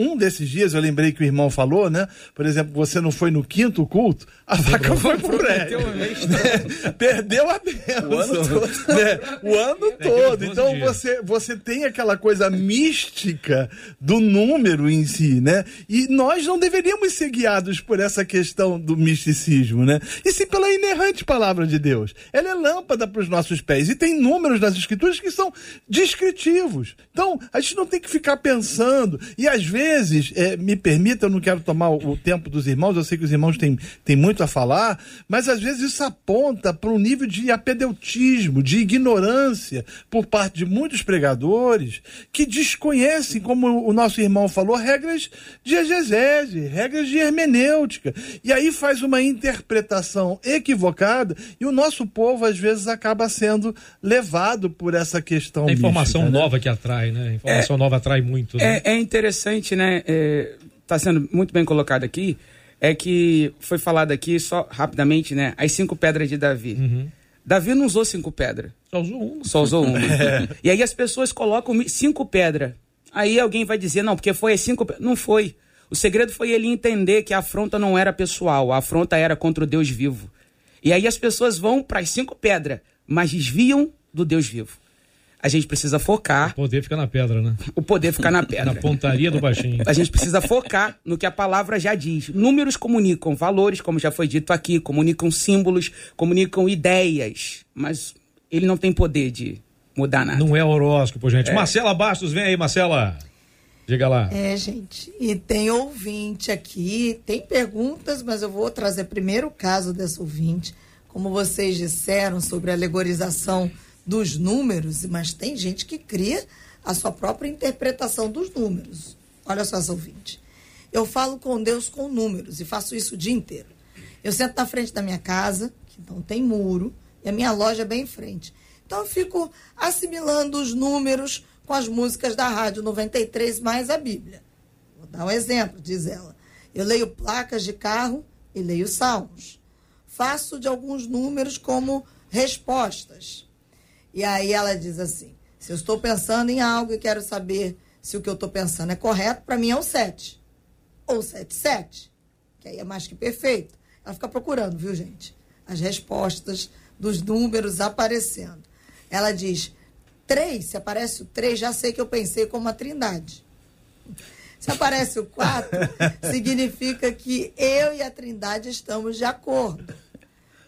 um desses dias, eu lembrei que o irmão falou, né? Por exemplo, você não foi no quinto culto, a vaca foi pro prédio. Né? Perdeu a bênção. O ano todo. Né? O ano todo. Então você, você tem aquela coisa mística do número em si, né? E nós não deveríamos ser guiados por essa questão do misticismo, né? E sim pela inerrante palavra de Deus. Ela é lâmpada para os nossos pés. E tem números nas escrituras que são descritivos. Então, a gente não tem que ficar pensando. E às vezes, é, me permita, eu não quero tomar o, o tempo dos irmãos, eu sei que os irmãos têm, têm muito a falar, mas às vezes isso aponta para um nível de apedeutismo, de ignorância por parte de muitos pregadores que desconhecem, como o nosso irmão falou, regras de exegese, regras de hermenêutica. E aí faz uma interpretação equivocada e o nosso povo às vezes acaba sendo levado por essa questão. É informação mística, né? nova que atrai, né? Informação é, nova atrai muito. Né? É, é, interessante, né? Está é, sendo muito bem colocado aqui é que foi falado aqui, só rapidamente, né? As cinco pedras de Davi. Uhum. Davi não usou cinco pedras. Só usou uma. Só usou uma. é. E aí as pessoas colocam cinco pedras. Aí alguém vai dizer, não, porque foi as cinco Não foi. O segredo foi ele entender que a afronta não era pessoal, a afronta era contra o Deus vivo. E aí as pessoas vão para as cinco pedras, mas desviam do Deus vivo a gente precisa focar. O poder fica na pedra, né? O poder fica na pedra. na pontaria do baixinho. A gente precisa focar no que a palavra já diz. Números comunicam valores, como já foi dito aqui, comunicam símbolos, comunicam ideias, mas ele não tem poder de mudar nada. Não é horóscopo, gente. É. Marcela Bastos, vem aí, Marcela. Diga lá. É, gente. E tem ouvinte aqui, tem perguntas, mas eu vou trazer primeiro o caso dessa ouvinte. Como vocês disseram sobre a alegorização dos números, mas tem gente que cria a sua própria interpretação dos números. Olha só, ouvinte. Eu falo com Deus com números e faço isso o dia inteiro. Eu sento na frente da minha casa, que não tem muro, e a minha loja é bem em frente. Então eu fico assimilando os números com as músicas da Rádio 93 mais a Bíblia. Vou dar um exemplo, diz ela. Eu leio placas de carro e leio salmos. Faço de alguns números como respostas. E aí ela diz assim: se eu estou pensando em algo e quero saber se o que eu estou pensando é correto, para mim é o 7. Ou 77, que aí é mais que perfeito. Ela fica procurando, viu, gente? As respostas dos números aparecendo. Ela diz: 3, se aparece o 3, já sei que eu pensei como a trindade. Se aparece o 4, significa que eu e a trindade estamos de acordo.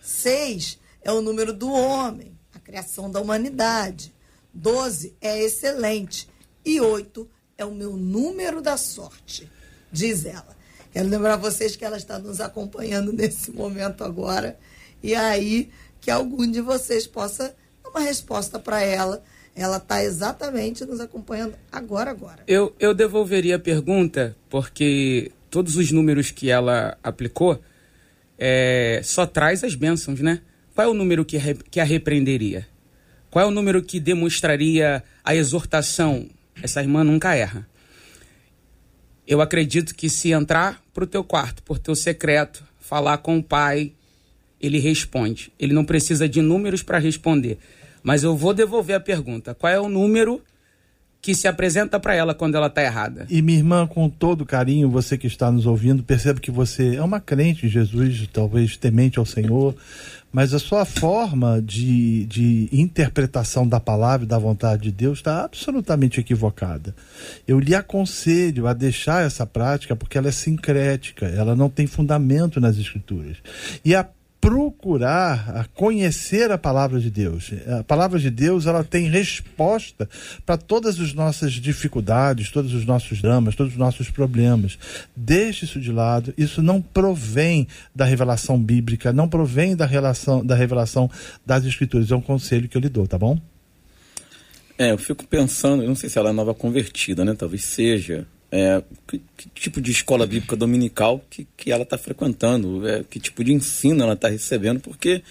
6 é o número do homem criação da humanidade. 12 é excelente. E 8 é o meu número da sorte, diz ela. Quero lembrar vocês que ela está nos acompanhando nesse momento agora. E aí, que algum de vocês possa dar uma resposta para ela. Ela está exatamente nos acompanhando agora, agora. Eu, eu devolveria a pergunta, porque todos os números que ela aplicou é, só traz as bênçãos, né? Qual é o número que, que a repreenderia? Qual é o número que demonstraria a exortação? Essa irmã nunca erra. Eu acredito que se entrar para o teu quarto, por teu secreto, falar com o pai, ele responde. Ele não precisa de números para responder. Mas eu vou devolver a pergunta. Qual é o número que se apresenta para ela quando ela está errada. E minha irmã, com todo carinho, você que está nos ouvindo, percebe que você é uma crente em Jesus, talvez temente ao Senhor, mas a sua forma de, de interpretação da palavra da vontade de Deus está absolutamente equivocada. Eu lhe aconselho a deixar essa prática porque ela é sincrética, ela não tem fundamento nas Escrituras. E a procurar conhecer a palavra de Deus. A palavra de Deus ela tem resposta para todas as nossas dificuldades, todos os nossos dramas, todos os nossos problemas. Deixe isso de lado. Isso não provém da revelação bíblica, não provém da relação da revelação das escrituras. É um conselho que eu lhe dou, tá bom? É, eu fico pensando, eu não sei se ela é nova convertida, né? Talvez seja é, que, que, tipo de escola bíblica dominical que, que ela está frequentando, é, que tipo de ensino ela está recebendo, porque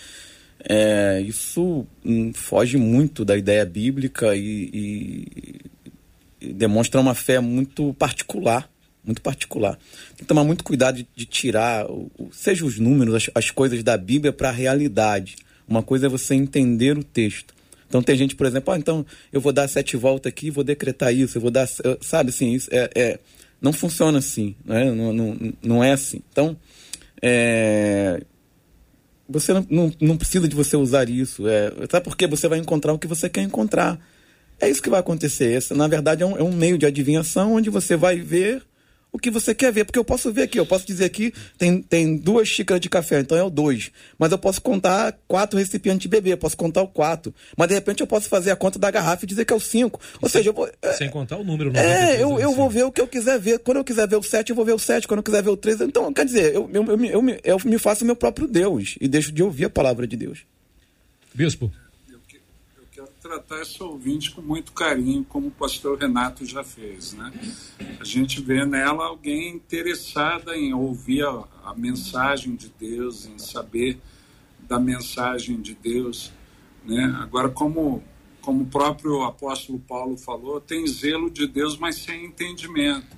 é, isso hum, foge muito da ideia bíblica e, e, e, demonstra uma fé muito particular, muito particular. Tem que tomar muito cuidado de, de tirar, o, seja os números, as, as coisas da Bíblia para a realidade. Uma coisa é você entender o texto. Então tem gente, por exemplo, ah, então eu vou dar sete voltas aqui, vou decretar isso, eu vou dar, sabe assim, isso é, é Não funciona assim, né? não, não, não é assim. Então, é, você não, não, não, precisa de você usar isso. É, sabe por quê? Você vai encontrar o que você quer encontrar. É isso que vai acontecer. Esse, na verdade, é um, é um meio de adivinhação onde você vai ver o que você quer ver. Porque eu posso ver aqui, eu posso dizer aqui, tem, tem duas xícaras de café, então é o dois. Mas eu posso contar quatro recipientes de bebê, eu posso contar o quatro. Mas de repente eu posso fazer a conta da garrafa e dizer que é o cinco. Ou seja, eu vou. É, sem contar o número. É, eu, eu vou ver o que eu quiser ver. Quando eu quiser ver o sete, eu vou ver o sete. Quando eu quiser ver o três. Então, quer dizer, eu, eu, eu, eu, eu me faço meu próprio Deus e deixo de ouvir a palavra de Deus. Bispo tratar esse ouvinte com muito carinho, como o pastor Renato já fez. Né? A gente vê nela alguém interessada em ouvir a, a mensagem de Deus, em saber da mensagem de Deus. Né? Agora, como, como o próprio apóstolo Paulo falou, tem zelo de Deus, mas sem entendimento.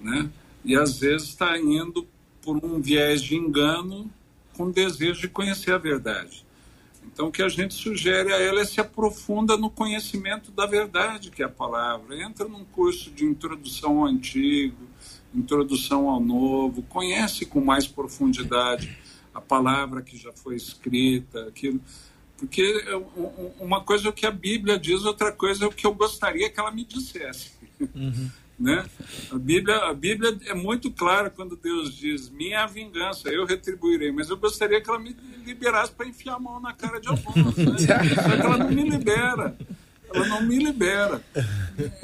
Né? E às vezes está indo por um viés de engano com desejo de conhecer a verdade. Então, o que a gente sugere a ela é se aprofunda no conhecimento da verdade, que é a palavra. Entra num curso de introdução ao antigo, introdução ao novo, conhece com mais profundidade a palavra que já foi escrita, aquilo. Porque uma coisa é o que a Bíblia diz, outra coisa é o que eu gostaria que ela me dissesse. Uhum. Né? A, Bíblia, a Bíblia é muito clara quando Deus diz: Minha vingança, eu retribuirei. Mas eu gostaria que ela me liberasse para enfiar a mão na cara de alguns. Né? Só que ela não me libera. Ela não me libera.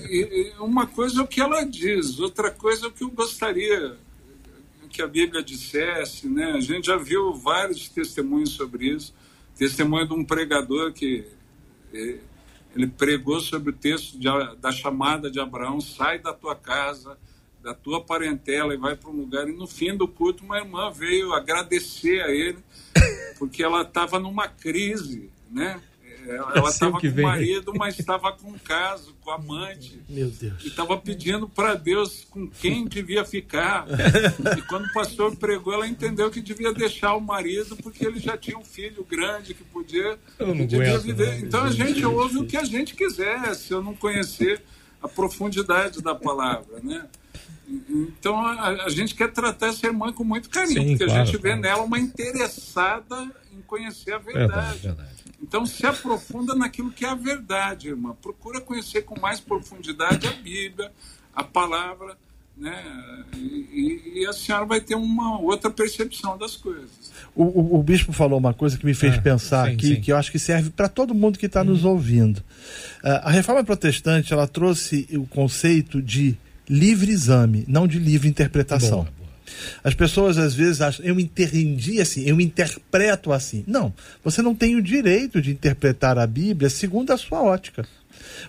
E, e uma coisa é o que ela diz, outra coisa é o que eu gostaria que a Bíblia dissesse. Né? A gente já viu vários testemunhos sobre isso. Testemunho de um pregador que eh, ele pregou sobre o texto de, da chamada de Abraão: sai da tua casa, da tua parentela e vai para um lugar. E no fim do culto, uma irmã veio agradecer a ele, porque ela estava numa crise, né? Ela estava com o marido, mas estava com um caso, com amante. Meu Deus. E estava pedindo para Deus com quem devia ficar. E quando o pastor pregou, ela entendeu que devia deixar o marido, porque ele já tinha um filho grande que podia, podia viver. Então a gente ouve o que a gente quiser, se eu não conhecer a profundidade da palavra, né? Então a, a, gente quer tratar essa irmã com muito carinho, Sim, porque claro, a gente vê claro. nela uma interessada em conhecer a verdade. verdade, verdade. Então se aprofunda naquilo que é a verdade, irmã. Procura conhecer com mais profundidade a Bíblia, a palavra, né? E, e a senhora vai ter uma outra percepção das coisas. O, o, o bispo falou uma coisa que me fez é, pensar sim, aqui, sim. que eu acho que serve para todo mundo que está nos uhum. ouvindo. Uh, a reforma protestante ela trouxe o conceito de livre exame, não de livre interpretação. Boa. As pessoas às vezes acham, eu entendi assim, eu interpreto assim. Não, você não tem o direito de interpretar a Bíblia segundo a sua ótica.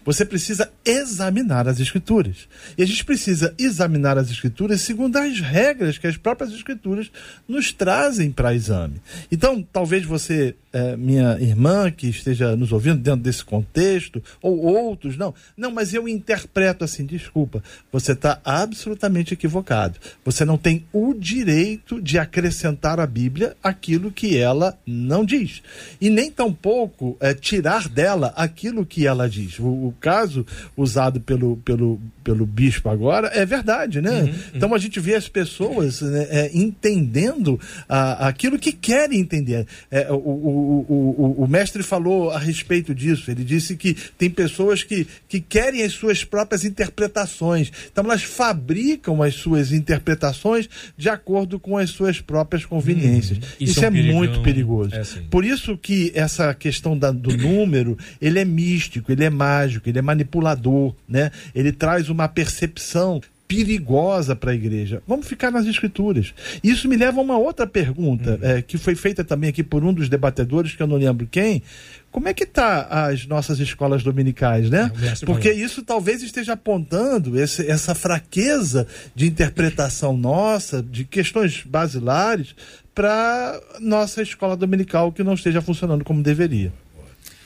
Você precisa examinar as escrituras. E a gente precisa examinar as escrituras segundo as regras que as próprias escrituras nos trazem para exame. Então, talvez você é, minha irmã que esteja nos ouvindo dentro desse contexto, ou outros, não. Não, mas eu interpreto assim, desculpa, você está absolutamente equivocado. Você não tem o direito de acrescentar à Bíblia aquilo que ela não diz. E nem tampouco é, tirar dela aquilo que ela diz. O, o, caso usado pelo, pelo, pelo bispo agora é verdade, né? Uhum, uhum. Então a gente vê as pessoas né, é, entendendo a, aquilo que querem entender. É, o o, o, o, mestre falou a respeito disso. Ele disse que tem pessoas que, que querem as suas próprias interpretações. Então, elas fabricam as suas interpretações de acordo com as suas próprias conveniências. Hum, isso, isso, é, é muito perigoso. É. Por isso que essa questão da, do número, ele é místico, ele é mágico, ele é manipulador, né? Ele traz uma percepção perigosa para a igreja. Vamos ficar nas escrituras. Isso me leva a uma outra pergunta, uhum. é, que foi feita também aqui por um dos debatedores, que eu não lembro quem. Como é que tá as nossas escolas dominicais, né? É, Porque isso talvez esteja apontando esse, essa fraqueza de interpretação nossa, de questões basilares, para nossa escola dominical que não esteja funcionando como deveria.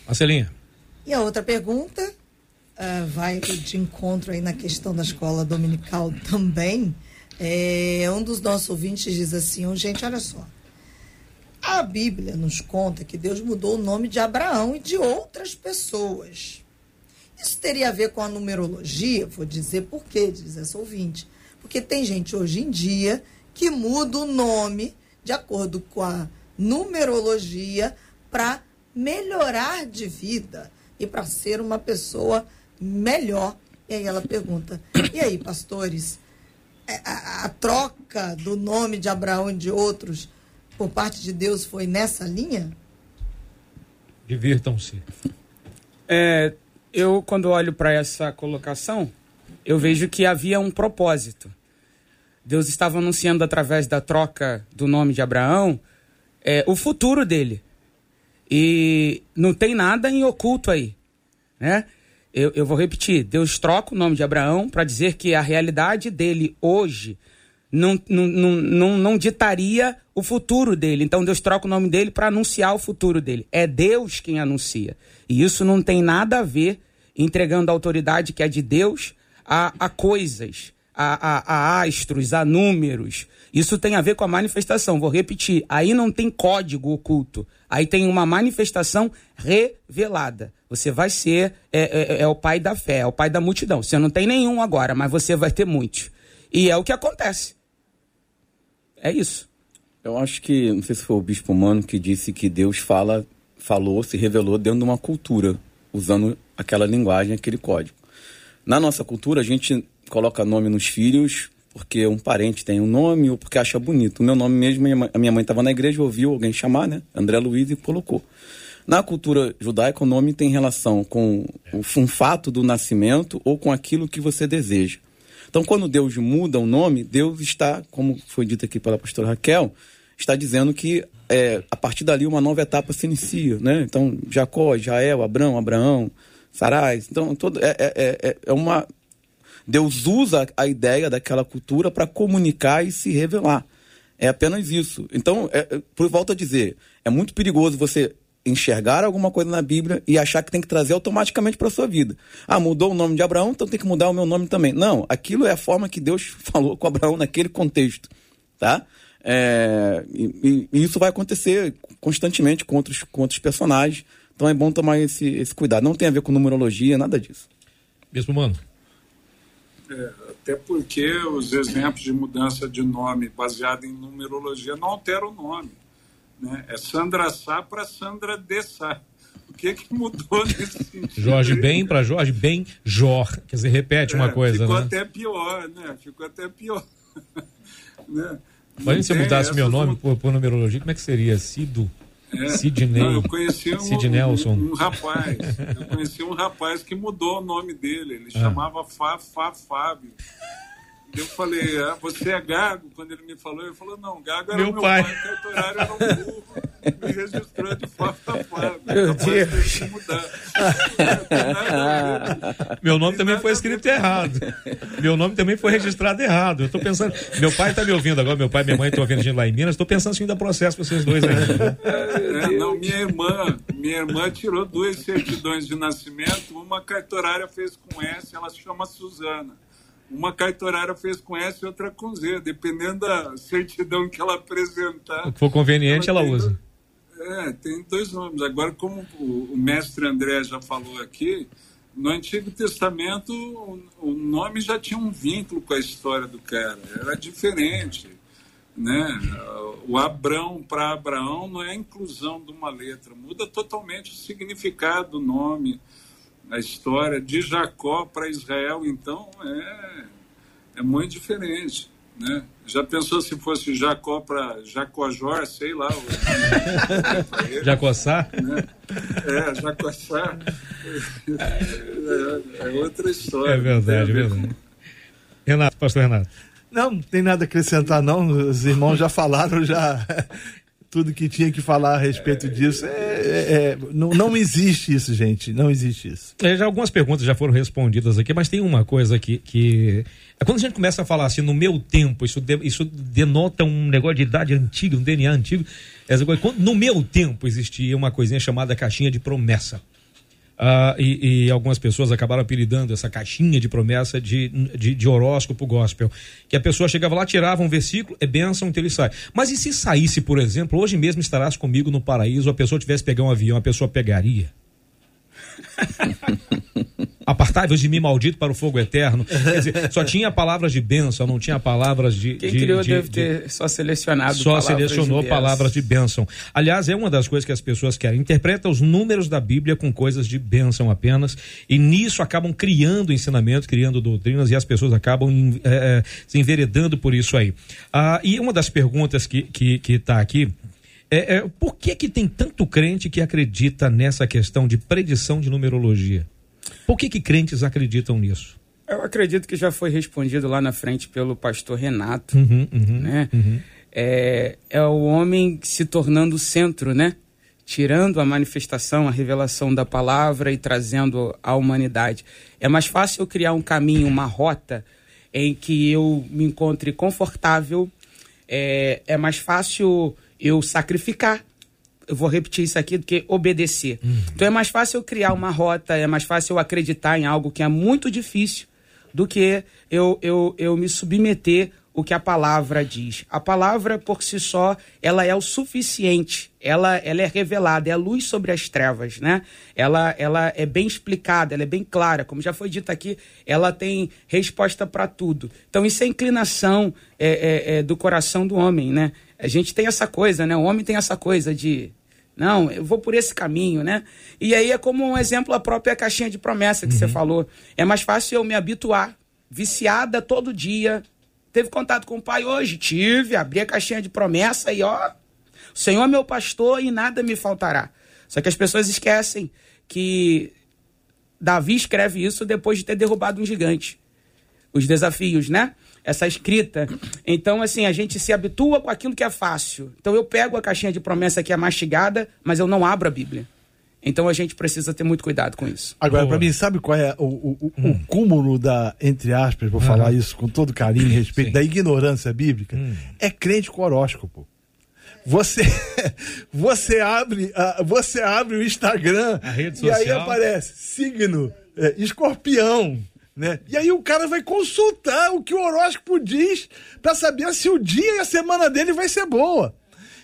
Marcelinha. E a outra pergunta uh, vai de encontro aí na questão da escola dominical também. É, um dos nossos ouvintes diz assim: gente, olha só. A Bíblia nos conta que Deus mudou o nome de Abraão e de outras pessoas. Isso teria a ver com a numerologia? Vou dizer por quê, diz essa ouvinte. Porque tem gente hoje em dia que muda o nome de acordo com a numerologia para melhorar de vida e para ser uma pessoa melhor. E aí ela pergunta: e aí, pastores, é, a, a troca do nome de Abraão e de outros por parte de Deus foi nessa linha? Divirtam-se. É, eu, quando olho para essa colocação, eu vejo que havia um propósito. Deus estava anunciando através da troca do nome de Abraão é, o futuro dele. E não tem nada em oculto aí. Né? Eu, eu vou repetir: Deus troca o nome de Abraão para dizer que a realidade dele hoje não, não, não, não, não ditaria o futuro dele. Então Deus troca o nome dele para anunciar o futuro dele. É Deus quem anuncia. E isso não tem nada a ver entregando a autoridade que é de Deus a, a coisas, a, a, a astros, a números. Isso tem a ver com a manifestação. Vou repetir: aí não tem código oculto. Aí tem uma manifestação revelada. Você vai ser é, é, é, o pai da fé, é o pai da multidão. Você não tem nenhum agora, mas você vai ter muitos. E é o que acontece. É isso. Eu acho que, não sei se foi o bispo humano que disse que Deus fala, falou, se revelou dentro de uma cultura, usando aquela linguagem, aquele código. Na nossa cultura, a gente coloca nome nos filhos porque um parente tem um nome ou porque acha bonito. O meu nome mesmo, a minha mãe estava na igreja, ouviu alguém chamar, né? André Luiz e colocou. Na cultura judaica, o nome tem relação com um fato do nascimento ou com aquilo que você deseja. Então, quando Deus muda o nome, Deus está, como foi dito aqui pela pastora Raquel, está dizendo que é, a partir dali uma nova etapa se inicia, né? Então, Jacó, Israel, Abraão, Abraão, Sarai, então todo, é, é, é, é uma Deus usa a ideia daquela cultura para comunicar e se revelar. É apenas isso. Então, é, é, por volta a dizer, é muito perigoso você enxergar alguma coisa na Bíblia e achar que tem que trazer automaticamente para sua vida. Ah, mudou o nome de Abraão, então tem que mudar o meu nome também. Não, aquilo é a forma que Deus falou com Abraão naquele contexto, tá? É, e, e, isso vai acontecer constantemente com outros, com outros personagens. Então é bom tomar esse, esse cuidado. Não tem a ver com numerologia, nada disso. Mesmo, mano. É, até porque os exemplos de mudança de nome baseado em numerologia não alteram o nome. Né? É Sandra Sá para Sandra de Sá. O que que mudou nesse sentido? Jorge Bem para Jorge Bem Jor. Quer dizer, repete é, uma coisa, ficou né? Ficou até pior, né? Ficou até pior. né? Mas se eu mudasse meu nome por, por, numerologia, como é que seria? Cido? É, Sidney. Não, eu conheci um, Sid. Um, um, rapaz. Eu conheci um rapaz que mudou o nome dele. Ele ah. chamava Fá, Fá, Fábio. Eu falei, ah, você é gago? Quando ele me falou, ele falou, não, gago era meu, meu pai. pai, cartorário era um burro. Me registrou de Fá, Fá, Fábio. Meu Deus. meu nome também foi escrito errado. Meu nome também foi registrado errado. Eu tô pensando, meu pai está me ouvindo agora, meu pai e minha mãe estão ouvindo a gente lá em Minas, estou pensando se ainda processo para vocês dois aí. É, não, minha irmã, minha irmã tirou duas certidões de nascimento, uma cartorária fez com S, ela se chama Suzana. Uma cartorária fez com S e outra com Z, dependendo da certidão que ela apresentar. O que for conveniente, ela, ela usa. É, tem dois nomes. Agora, como o mestre André já falou aqui, no Antigo Testamento o nome já tinha um vínculo com a história do cara, era diferente. Né? O Abrão para Abraão não é a inclusão de uma letra, muda totalmente o significado do nome a história de Jacó para Israel, então, é, é muito diferente. Né? Já pensou se fosse Jacó para Jacojor, sei lá. Jacossá? Né? É, Jacossá. É, é, outra história. É verdade, é verdade. Renato, pastor Renato. Não, não tem nada a acrescentar, não. Os irmãos já falaram, já tudo que tinha que falar a respeito disso. É, é, é, não, não existe isso, gente. Não existe isso. É, já algumas perguntas já foram respondidas aqui, mas tem uma coisa aqui que. É quando a gente começa a falar assim, no meu tempo, isso, de, isso denota um negócio de idade antiga, um DNA antigo. Essa quando, no meu tempo existia uma coisinha chamada caixinha de promessa. Uh, e, e, algumas pessoas acabaram apelidando essa caixinha de promessa de, de, de, horóscopo gospel. Que a pessoa chegava lá, tirava um versículo, é bênção, então ele sai. Mas e se saísse, por exemplo, hoje mesmo estarás comigo no paraíso, a pessoa tivesse pegar um avião, a pessoa pegaria? Apartai-vos de mim, maldito, para o fogo eterno. Quer dizer, só tinha palavras de bênção, não tinha palavras de. Quem de, criou de, deve de, ter só selecionado só palavras selecionou de bênção. palavras de bênção. Aliás, é uma das coisas que as pessoas querem. Interpreta os números da Bíblia com coisas de bênção apenas. E nisso acabam criando ensinamentos, criando doutrinas, e as pessoas acabam eh, eh, se enveredando por isso aí. Ah, e uma das perguntas que está que, que tá aqui. É, é, por que que tem tanto crente que acredita nessa questão de predição de numerologia? Por que que crentes acreditam nisso? Eu acredito que já foi respondido lá na frente pelo pastor Renato, Uhum, uhum, né? uhum. É, é o homem se tornando o centro, né? Tirando a manifestação, a revelação da palavra e trazendo a humanidade. É mais fácil eu criar um caminho, uma rota em que eu me encontre confortável. É, é mais fácil eu sacrificar. Eu vou repetir isso aqui do que obedecer. Então é mais fácil eu criar uma rota, é mais fácil eu acreditar em algo que é muito difícil do que eu, eu, eu me submeter o que a palavra diz. A palavra por si só, ela é o suficiente. Ela, ela é revelada, é a luz sobre as trevas, né? Ela, ela é bem explicada, ela é bem clara. Como já foi dito aqui, ela tem resposta para tudo. Então isso é inclinação é, é, é, do coração do homem, né? A gente tem essa coisa, né? O homem tem essa coisa de não, eu vou por esse caminho, né? E aí é como um exemplo a própria caixinha de promessa que você falou. É mais fácil eu me habituar, viciada todo dia. Teve contato com o pai hoje? Tive, abri a caixinha de promessa e ó, o Senhor é meu pastor e nada me faltará. Só que as pessoas esquecem que Davi escreve isso depois de ter derrubado um gigante. Os desafios, né? Essa escrita. Então, assim, a gente se habitua com aquilo que é fácil. Então, eu pego a caixinha de promessa que é mastigada, mas eu não abro a Bíblia. Então, a gente precisa ter muito cuidado com isso. Agora, Boa. pra mim, sabe qual é o, o, o- o cúmulo da, entre aspas, vou falar isso com todo carinho e respeito, Sim. da ignorância bíblica? É crente com horóscopo. Você, você abre, você abre o Instagram A rede e aí aparece signo é, escorpião, né? E aí o cara vai consultar o que o horóscopo diz pra saber se o dia e a semana dele vai ser boa.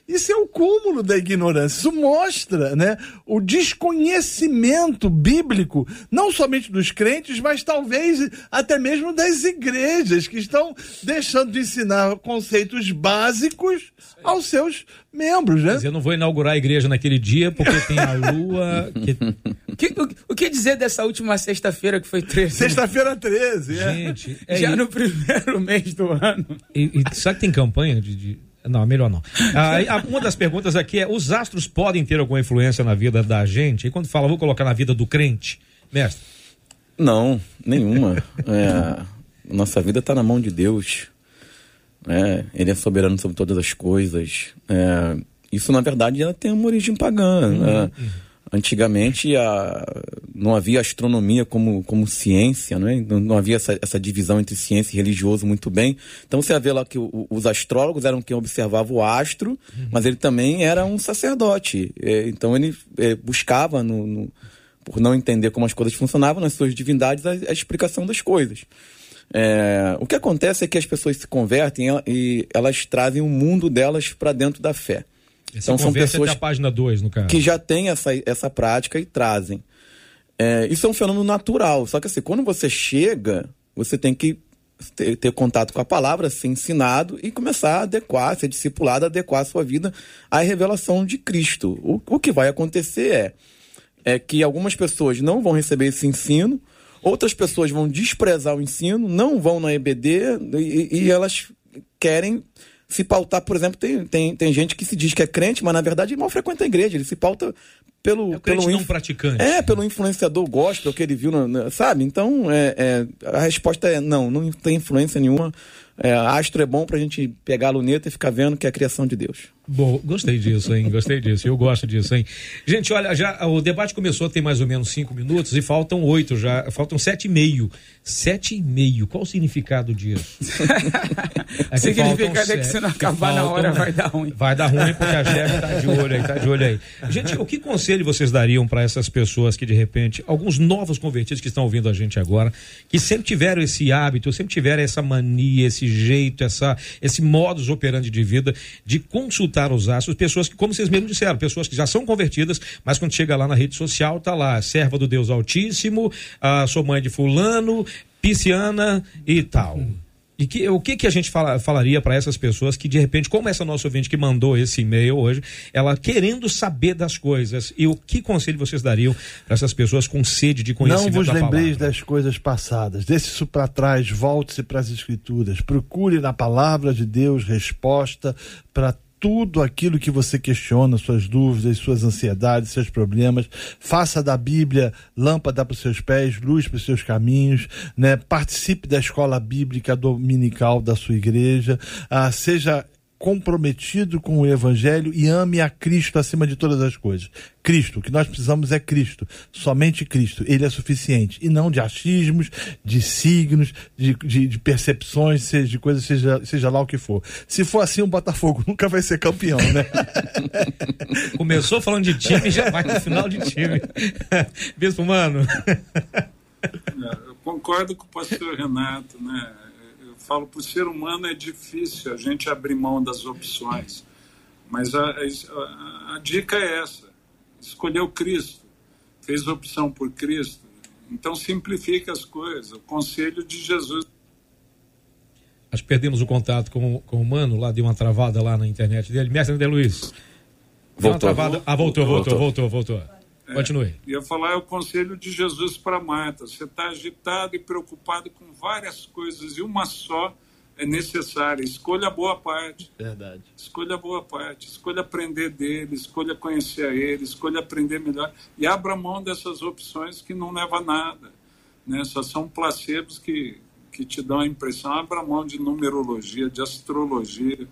Isso é o cúmulo da ignorância. Isso mostra né, o desconhecimento bíblico, não somente dos crentes, mas talvez até mesmo das igrejas, que estão deixando de ensinar conceitos básicos aos seus membros. Né? Mas eu não vou inaugurar a igreja naquele dia porque tem a lua. que- que, o, o que dizer dessa última sexta-feira que foi 13? Sexta-feira 13. é. Gente, é Já isso. no primeiro mês do ano. E, e sabe que tem campanha de. de- Não, melhor não. Ah, uma das perguntas aqui é: os astros podem ter alguma influência na vida da gente? E quando fala, vou colocar na vida do crente, mestre, Não, nenhuma. É, nossa vida está na mão de Deus. né? Ele é soberano sobre todas as coisas. É, isso, na verdade, ela tem uma origem pagã. né? Antigamente a- não havia astronomia como, como ciência, né? não, não havia essa, essa divisão entre ciência e religioso muito bem. Então você vê lá que o- os astrólogos eram quem observava o astro, mas ele também era um sacerdote. É, então ele é, buscava no- no, por não entender como as coisas funcionavam nas suas divindades, a, a explicação das coisas. É, o que acontece é que as pessoas se convertem e elas trazem o mundo delas para dentro da fé. Essa Então são conversa pessoas página 2, no caso. que já têm essa, essa prática e trazem. É, isso é um fenômeno natural, só que assim, quando você chega, você tem que ter, ter contato com a palavra, ser ensinado e começar a adequar, ser discipulado, adequar a sua vida à revelação de Cristo. O, o que vai acontecer é, é que algumas pessoas não vão receber esse ensino, outras pessoas vão desprezar o ensino, não vão na EBD e, e elas querem se pautar, por exemplo, tem, tem, tem gente que se diz que é crente, mas na verdade mal frequenta a igreja, ele se pauta pelo, É o pelo não praticante. é, pelo influenciador gospel que ele viu, na- na- sabe? Então, é, é, a resposta é não, não tem influência nenhuma. É, astro é bom pra gente pegar a luneta e ficar vendo que é a criação de Deus. Bom, gostei disso, hein? Gostei disso. Eu gosto disso, hein? Gente, olha, já o debate começou tem mais ou menos cinco minutos e faltam oito já, faltam sete e meio. Sete e meio. Qual o significado disso? É que Significa faltam até que sete, se não acabar na faltam- hora vai dar ruim. Vai dar ruim porque a chefe tá de olho aí, tá de olho aí. Gente, o que conselho vocês dariam para essas pessoas que de repente, alguns novos convertidos que estão ouvindo a gente agora, que sempre tiveram esse hábito, sempre tiveram essa mania, esse jeito, essa, esse modus operandi de vida de consultar os astros, pessoas que, como vocês mesmos disseram, pessoas que já são convertidas, mas quando chega lá na rede social, tá lá, serva do Deus Altíssimo, a sua mãe de fulano, pisciana e tal. E que, o que, que a gente fala, falaria para essas pessoas que, de repente, como essa nossa ouvinte que mandou esse e-mail hoje, ela querendo saber das coisas, e o que conselho vocês dariam para essas pessoas com sede de conhecimento Não vos da lembreis palavra? das coisas passadas, deixe isso para trás, volte-se para as Escrituras, procure na palavra de Deus resposta para tudo aquilo que você questiona, suas dúvidas, suas ansiedades, seus problemas. Faça da Bíblia lâmpada para os seus pés, luz para os seus caminhos, né? Participe da escola bíblica dominical da sua igreja, ah, seja comprometido com o evangelho e ame a Cristo acima de todas as coisas. Cristo, o que nós precisamos é Cristo, somente Cristo, ele é suficiente, e não de achismos, de signos, de, de, de percepções, seja, de coisas, seja, seja lá o que for. Se for assim, o Botafogo nunca vai ser campeão, né? Começou falando de time, já vai no final de time. Bispo, mano. Eu concordo com o pastor Renato, né? Eu falo, para o ser humano é difícil a gente abrir mão das opções. Mas a, a, a dica é essa: escolheu Cristo, fez opção por Cristo. Então simplifica as coisas. O conselho de Jesus. Nós perdemos o contato com, com o Mano, lá deu uma travada lá na internet dele. Mestre André Luiz. Deu uma Voltou. travada. Ah, voltou, voltou, Voltou. voltou, voltou. Continue. Ia falar é o conselho de Jesus para Marta. Você está agitado e preocupado com várias coisas e uma só é necessária. Escolha a boa parte. Verdade. Escolha a boa parte. Escolha aprender dele, escolha conhecer a ele, escolha aprender melhor. E abra mão dessas opções que não levam a nada. Né? Só são placebos que, que te dão a impressão. Abra mão de numerologia, de astrologia,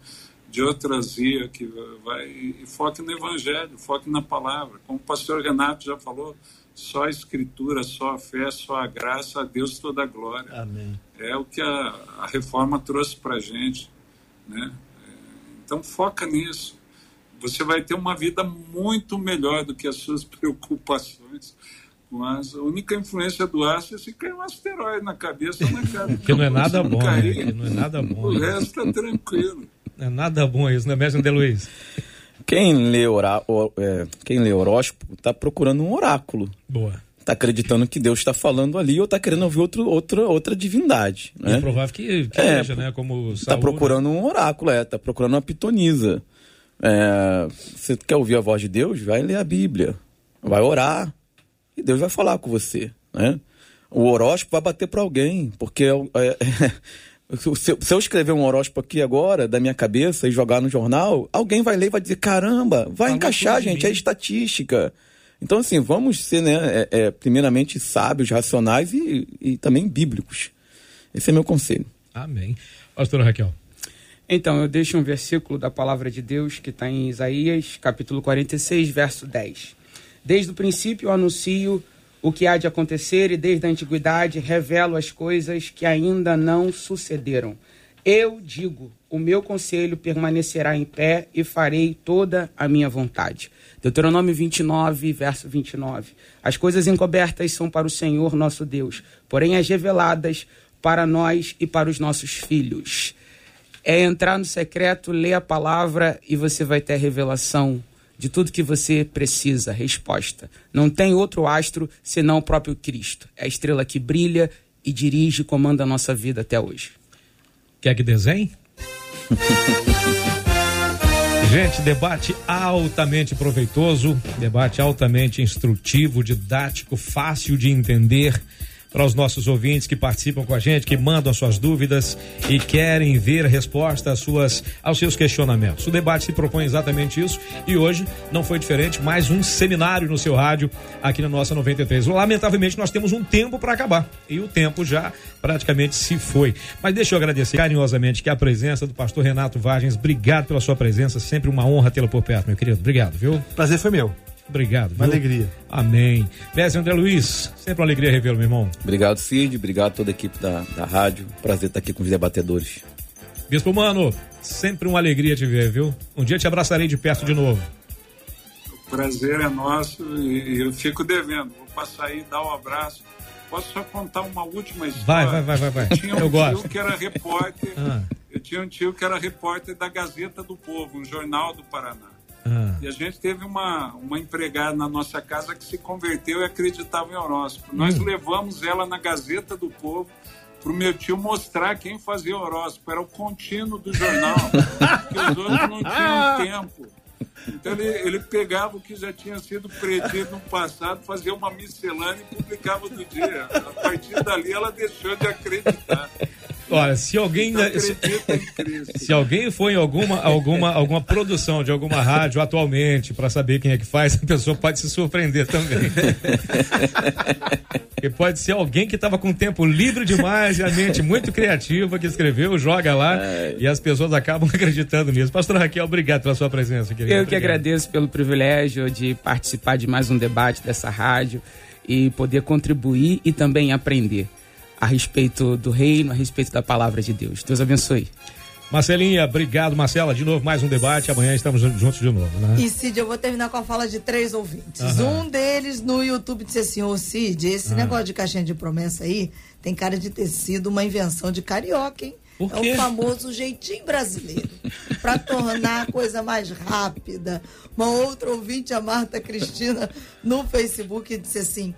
de outrazia, que vai, e foque no evangelho, foque na palavra. Como o pastor Renato já falou, só a escritura, só a fé, só a graça, a Deus toda a glória. Amém. É o que a, a reforma trouxe para a gente. Né? É, Então foca nisso. Você vai ter uma vida muito melhor do que as suas preocupações. Com as, a única influência do astro é se cair um asteroide na cabeça ou na cara. Que não é nada bom, né? Que não é nada bom. O resto tá tranquilo. É nada bom isso, né, Mestre André Luiz? Quem lê, orá, o- é, quem lê horóscopo está procurando um oráculo. Boa. Está acreditando que Deus está falando ali ou está querendo ouvir outro, outra, outra divindade. É Né? provável que, que É, seja, né? Como Está Saul, procurando um oráculo, é, tá procurando uma pitonisa. É, você quer ouvir a voz de Deus? Vai ler a Bíblia. Vai orar. E Deus vai falar com você. Né? O horóscopo vai bater para alguém, porque é, se, eu- se eu escrever um horóscopo aqui agora, da minha cabeça, e jogar no jornal, alguém vai ler e vai dizer: caramba, vai encaixar, gente, mim." é estatística. Então, assim, vamos ser, né, é, é, primeiramente sábios, racionais e, e também bíblicos. Esse é meu conselho. Amém. Pastora Raquel. Então, eu deixo um versículo da palavra de Deus que está em Isaías, capítulo 46, verso 10. Desde o princípio eu anuncio o que há de acontecer e desde a antiguidade revelo as coisas que ainda não sucederam. Eu digo, o meu conselho permanecerá em pé e farei toda a minha vontade. Deuteronômio 29, verso 29. As coisas encobertas são para o Senhor nosso Deus, porém as reveladas para nós e para os nossos filhos é entrar no secreto, ler a palavra e você vai ter revelação de tudo que você precisa, resposta. Não tem outro astro senão o próprio Cristo. É a estrela que brilha e dirige e comanda a nossa vida até hoje. Quer que desenhe? Gente, debate altamente proveitoso, debate altamente instrutivo, didático, fácil de entender para os nossos ouvintes que participam com a gente, que mandam as suas dúvidas e querem ver resposta às suas, aos seus questionamentos. O debate se propõe exatamente isso e hoje não foi diferente, mais um seminário no seu rádio aqui na nossa 93. Lamentavelmente nós temos um tempo para acabar e o tempo já praticamente se foi. Mas deixa eu agradecer carinhosamente que a presença do pastor Renato Vargens. Obrigado pela sua presença, sempre uma honra tê-lo por perto, meu querido. Obrigado, viu? Prazer foi meu. Obrigado. Uma viu? alegria. Amém. Mestre André Luiz, sempre uma alegria revê-lo, meu irmão. Obrigado, Cid. Obrigado a toda a equipe da, da rádio. Prazer estar aqui com os debatedores. Bispo Mano, sempre uma alegria te ver, viu? Um dia te abraçarei de perto de novo. O prazer é nosso e eu fico devendo. Vou passar aí, dar um abraço Posso só contar uma última história? Vai, vai, vai, vai, vai. Eu tinha um Eu tio gosto. que era repórter. Ah. Eu tinha um tio que era repórter da Gazeta do Povo, um jornal do Paraná. Ah. E a gente teve uma, uma empregada na nossa casa que se converteu e acreditava em horóscopo. Nós Hum. levamos ela na Gazeta do Povo para o meu tio mostrar quem fazia horóscopo. Era o contínuo do jornal, porque os outros não tinham tempo. Então ele, ele pegava o que já tinha sido predito no passado, fazia uma miscelânea e publicava do dia. A partir dali ela deixou de acreditar. Olha, se alguém. Se, se alguém for em alguma, alguma, alguma produção de alguma rádio atualmente para saber quem é que faz, a pessoa pode se surpreender também. Porque pode ser alguém que estava com tempo livre demais e a mente muito criativa que escreveu, joga lá e as pessoas acabam acreditando nisso. Pastor Raquel, obrigado pela sua presença, querida. Eu que Obrigado. agradeço pelo privilégio de participar de mais um debate dessa rádio e poder contribuir e também aprender a respeito do reino, a respeito da palavra de Deus. Deus abençoe. Marcelinha, obrigado, Marcela. De novo, mais um debate. Amanhã estamos juntos de novo, né? E Cid, eu vou terminar com a fala de três ouvintes. Aham. Um deles no YouTube disse assim: Ô Cid, esse Ah. negócio de caixinha de promessa aí tem cara de ter sido uma invenção de carioca, hein? É o famoso jeitinho brasileiro. Pra tornar a coisa mais rápida. Uma outra ouvinte, a Marta Cristina, no Facebook, disse assim.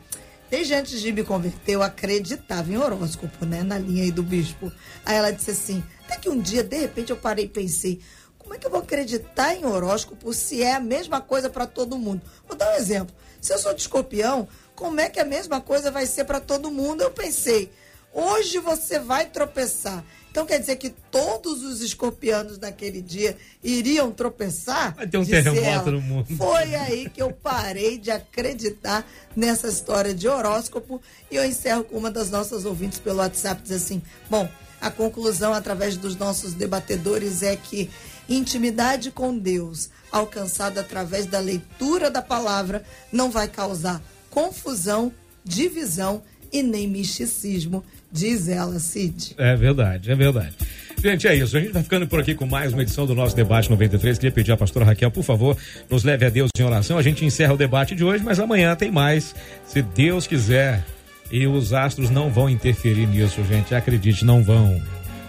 Desde antes de me converter, eu acreditava em horóscopo, né? Na linha aí do bispo. Aí ela disse assim: até que um dia, de repente, eu parei e pensei: como é que eu vou acreditar em horóscopo se é a mesma coisa para todo mundo? Vou dar um exemplo. Se eu sou de escorpião, como é que a mesma coisa vai ser para todo mundo? Eu pensei: hoje você vai tropeçar. Então quer dizer que todos os escorpianos naquele dia iriam tropeçar? Vai ter um terremoto ela. no mundo. Foi aí que eu parei de acreditar nessa história de horóscopo e eu encerro com uma das nossas ouvintes pelo WhatsApp diz assim: "Bom, a conclusão através dos nossos debatedores é que intimidade com Deus, alcançada através da leitura da palavra, não vai causar confusão, divisão e nem misticismo", diz ela, Cid. É verdade, é verdade. Gente, é isso. A gente vai ficando por aqui com mais uma edição do nosso Debate 93. Queria pedir à pastora Raquel, por favor, nos leve a Deus em oração. A gente encerra o debate de hoje, mas amanhã tem mais, se Deus quiser. E os astros não vão interferir nisso, gente. Acredite, não vão.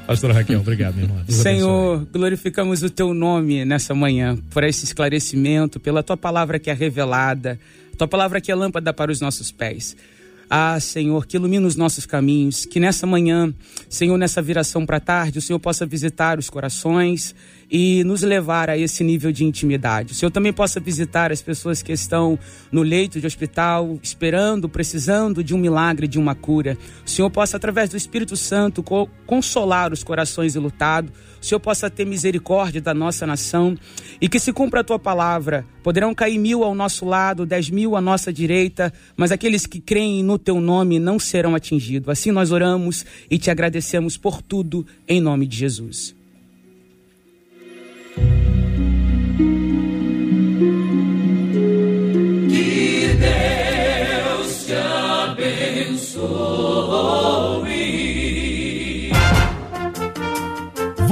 Pastora Raquel, obrigado, minha irmã. Deus Senhor, glorificamos o teu nome nessa manhã, por esse esclarecimento, pela tua palavra que é revelada, tua palavra que é lâmpada para os nossos pés. Ah, Senhor, que ilumina os nossos caminhos, que nessa manhã, Senhor, nessa viração para tarde, o Senhor possa visitar os corações e nos levar a esse nível de intimidade. O Senhor também possa visitar as pessoas que estão no leito de hospital, esperando, precisando de um milagre, de uma cura. O Senhor possa, através do Espírito Santo, co- consolar os corações ilutados. O Senhor possa ter misericórdia da nossa nação e que se cumpra a tua palavra. Poderão cair mil ao nosso lado, dez mil à nossa direita, mas aqueles que creem no teu nome não serão atingidos. Assim nós oramos e te agradecemos por tudo, em nome de Jesus. Que Deus